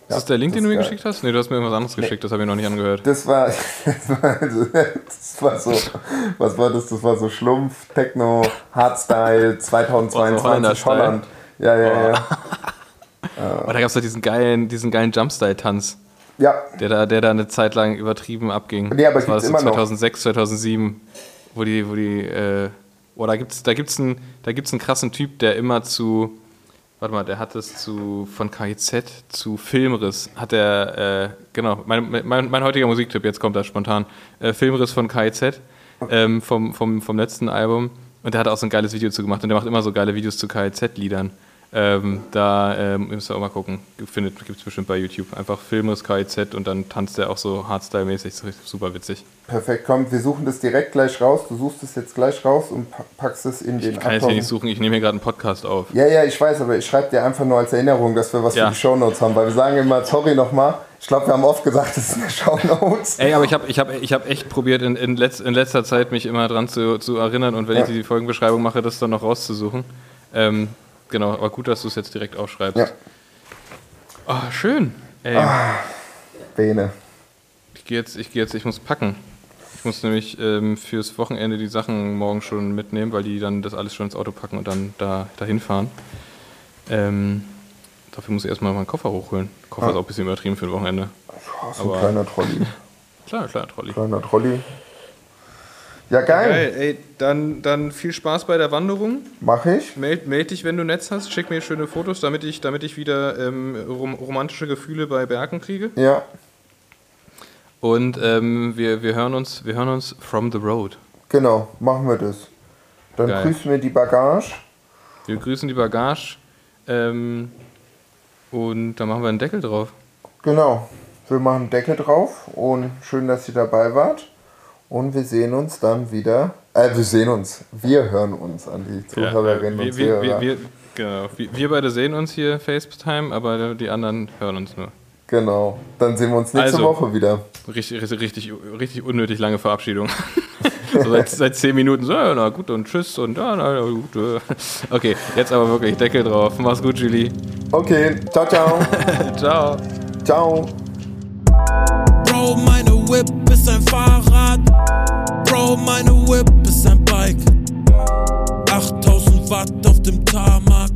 Ist Ja, das der Link, das den du mir geschickt hast? Nee, du hast mir irgendwas anderes geschickt, das habe ich noch nicht angehört. Das war, das war, das war so, was war das? Das war so Schlumpf, Techno, Hardstyle 2022 Holländerstyle. Holland. Ja, ja, ja. Oh, da gab es doch diesen geilen, diesen geilen Jumpstyle-Tanz, Ja, der da, der da eine Zeit lang übertrieben abging. Nee, aber das war das so immer noch. 2006, 2007, wo die, wo die, äh, oh, da gibt's, da gibt's einen, da gibt's einen krassen Typ, der immer zu, warte mal, der hat es zu, von KIZ zu Filmriss, hat er, äh, genau, mein, mein, mein heutiger Musiktipp, jetzt kommt das spontan, äh, Filmriss von KIZ, ähm, vom, vom, vom letzten Album. Und der hat auch so ein geiles Video zu gemacht und der macht immer so geile Videos zu KIZ-Liedern. Ähm, da ähm, müsst ihr auch mal gucken. Findet, gibt es bestimmt bei YouTube. Einfach Filmriss KIZ und dann tanzt er auch so Hardstyle-mäßig. Super witzig. perfekt. Komm, wir suchen das direkt gleich raus. Du suchst es jetzt gleich raus und pa- packst es in den Ich kann jetzt hier nicht 8000. suchen, ich nehme hier gerade einen Podcast auf. Ja, ja, ich weiß, aber ich schreibe dir einfach nur als Erinnerung, dass wir was Ja. für die Shownotes haben, weil wir sagen immer, sorry nochmal. Ich glaube, wir haben oft gesagt, das sind Shownotes. Ey, aber ich habe ich hab, ich hab echt probiert, in, in, letz, in letzter Zeit mich immer dran zu, zu erinnern und wenn Ja. ich die Folgenbeschreibung mache, das dann noch rauszusuchen. Ähm, genau, aber gut, dass du es jetzt direkt aufschreibst. Ja. Oh, schön. Ey, Bene. ich gehe jetzt, ich gehe jetzt, ich muss packen. Ich muss nämlich ähm, fürs Wochenende die Sachen morgen schon mitnehmen, weil die dann das alles schon ins Auto packen und dann da dahin fahren. Ähm, dafür muss ich erstmal meinen Koffer hochholen. Koffer Ah. ist auch ein bisschen übertrieben für ein Wochenende. So Aber- ein kleiner Trolley. Klar, klar, Trolli. Kleiner Trolley. Ja, geil. Geil, ey, dann, dann viel Spaß bei der Wanderung. Mach ich. Meld, meld dich, wenn du Netz hast. Schick mir schöne Fotos, damit ich, damit ich wieder ähm, rom romantische Gefühle bei Bergen kriege. Ja. Und ähm, wir, wir, hören uns, wir hören uns from the road. Genau, machen wir das. Dann Geil. grüßen wir die Bagage. Wir grüßen die Bagage. Ähm, und dann machen wir einen Deckel drauf. Genau. Wir machen einen Deckel drauf und schön, dass ihr dabei wart. Und wir sehen uns dann wieder. Äh, wir sehen uns. Wir hören uns an die Zuhörerinnen Ja, äh, und wir, wir, Zuhörer. wir, wir, genau. wir, wir beide sehen uns hier FaceTime, aber die anderen hören uns nur. Genau. Dann sehen wir uns nächste Also. Woche wieder. Richtig, richtig, richtig, richtig unnötig lange Verabschiedung. so seit, seit zehn Minuten so, ja, na gut und tschüss und ja, na gut. äh. Okay, jetzt aber wirklich Deckel drauf. Mach's gut, Julie. Okay. Ciao, ciao. Ciao. ciao. Bro, meine Whip ist ein Fahrrad. Bro, meine Whip ist ein Bike. 8000 Watt auf dem Tarmac.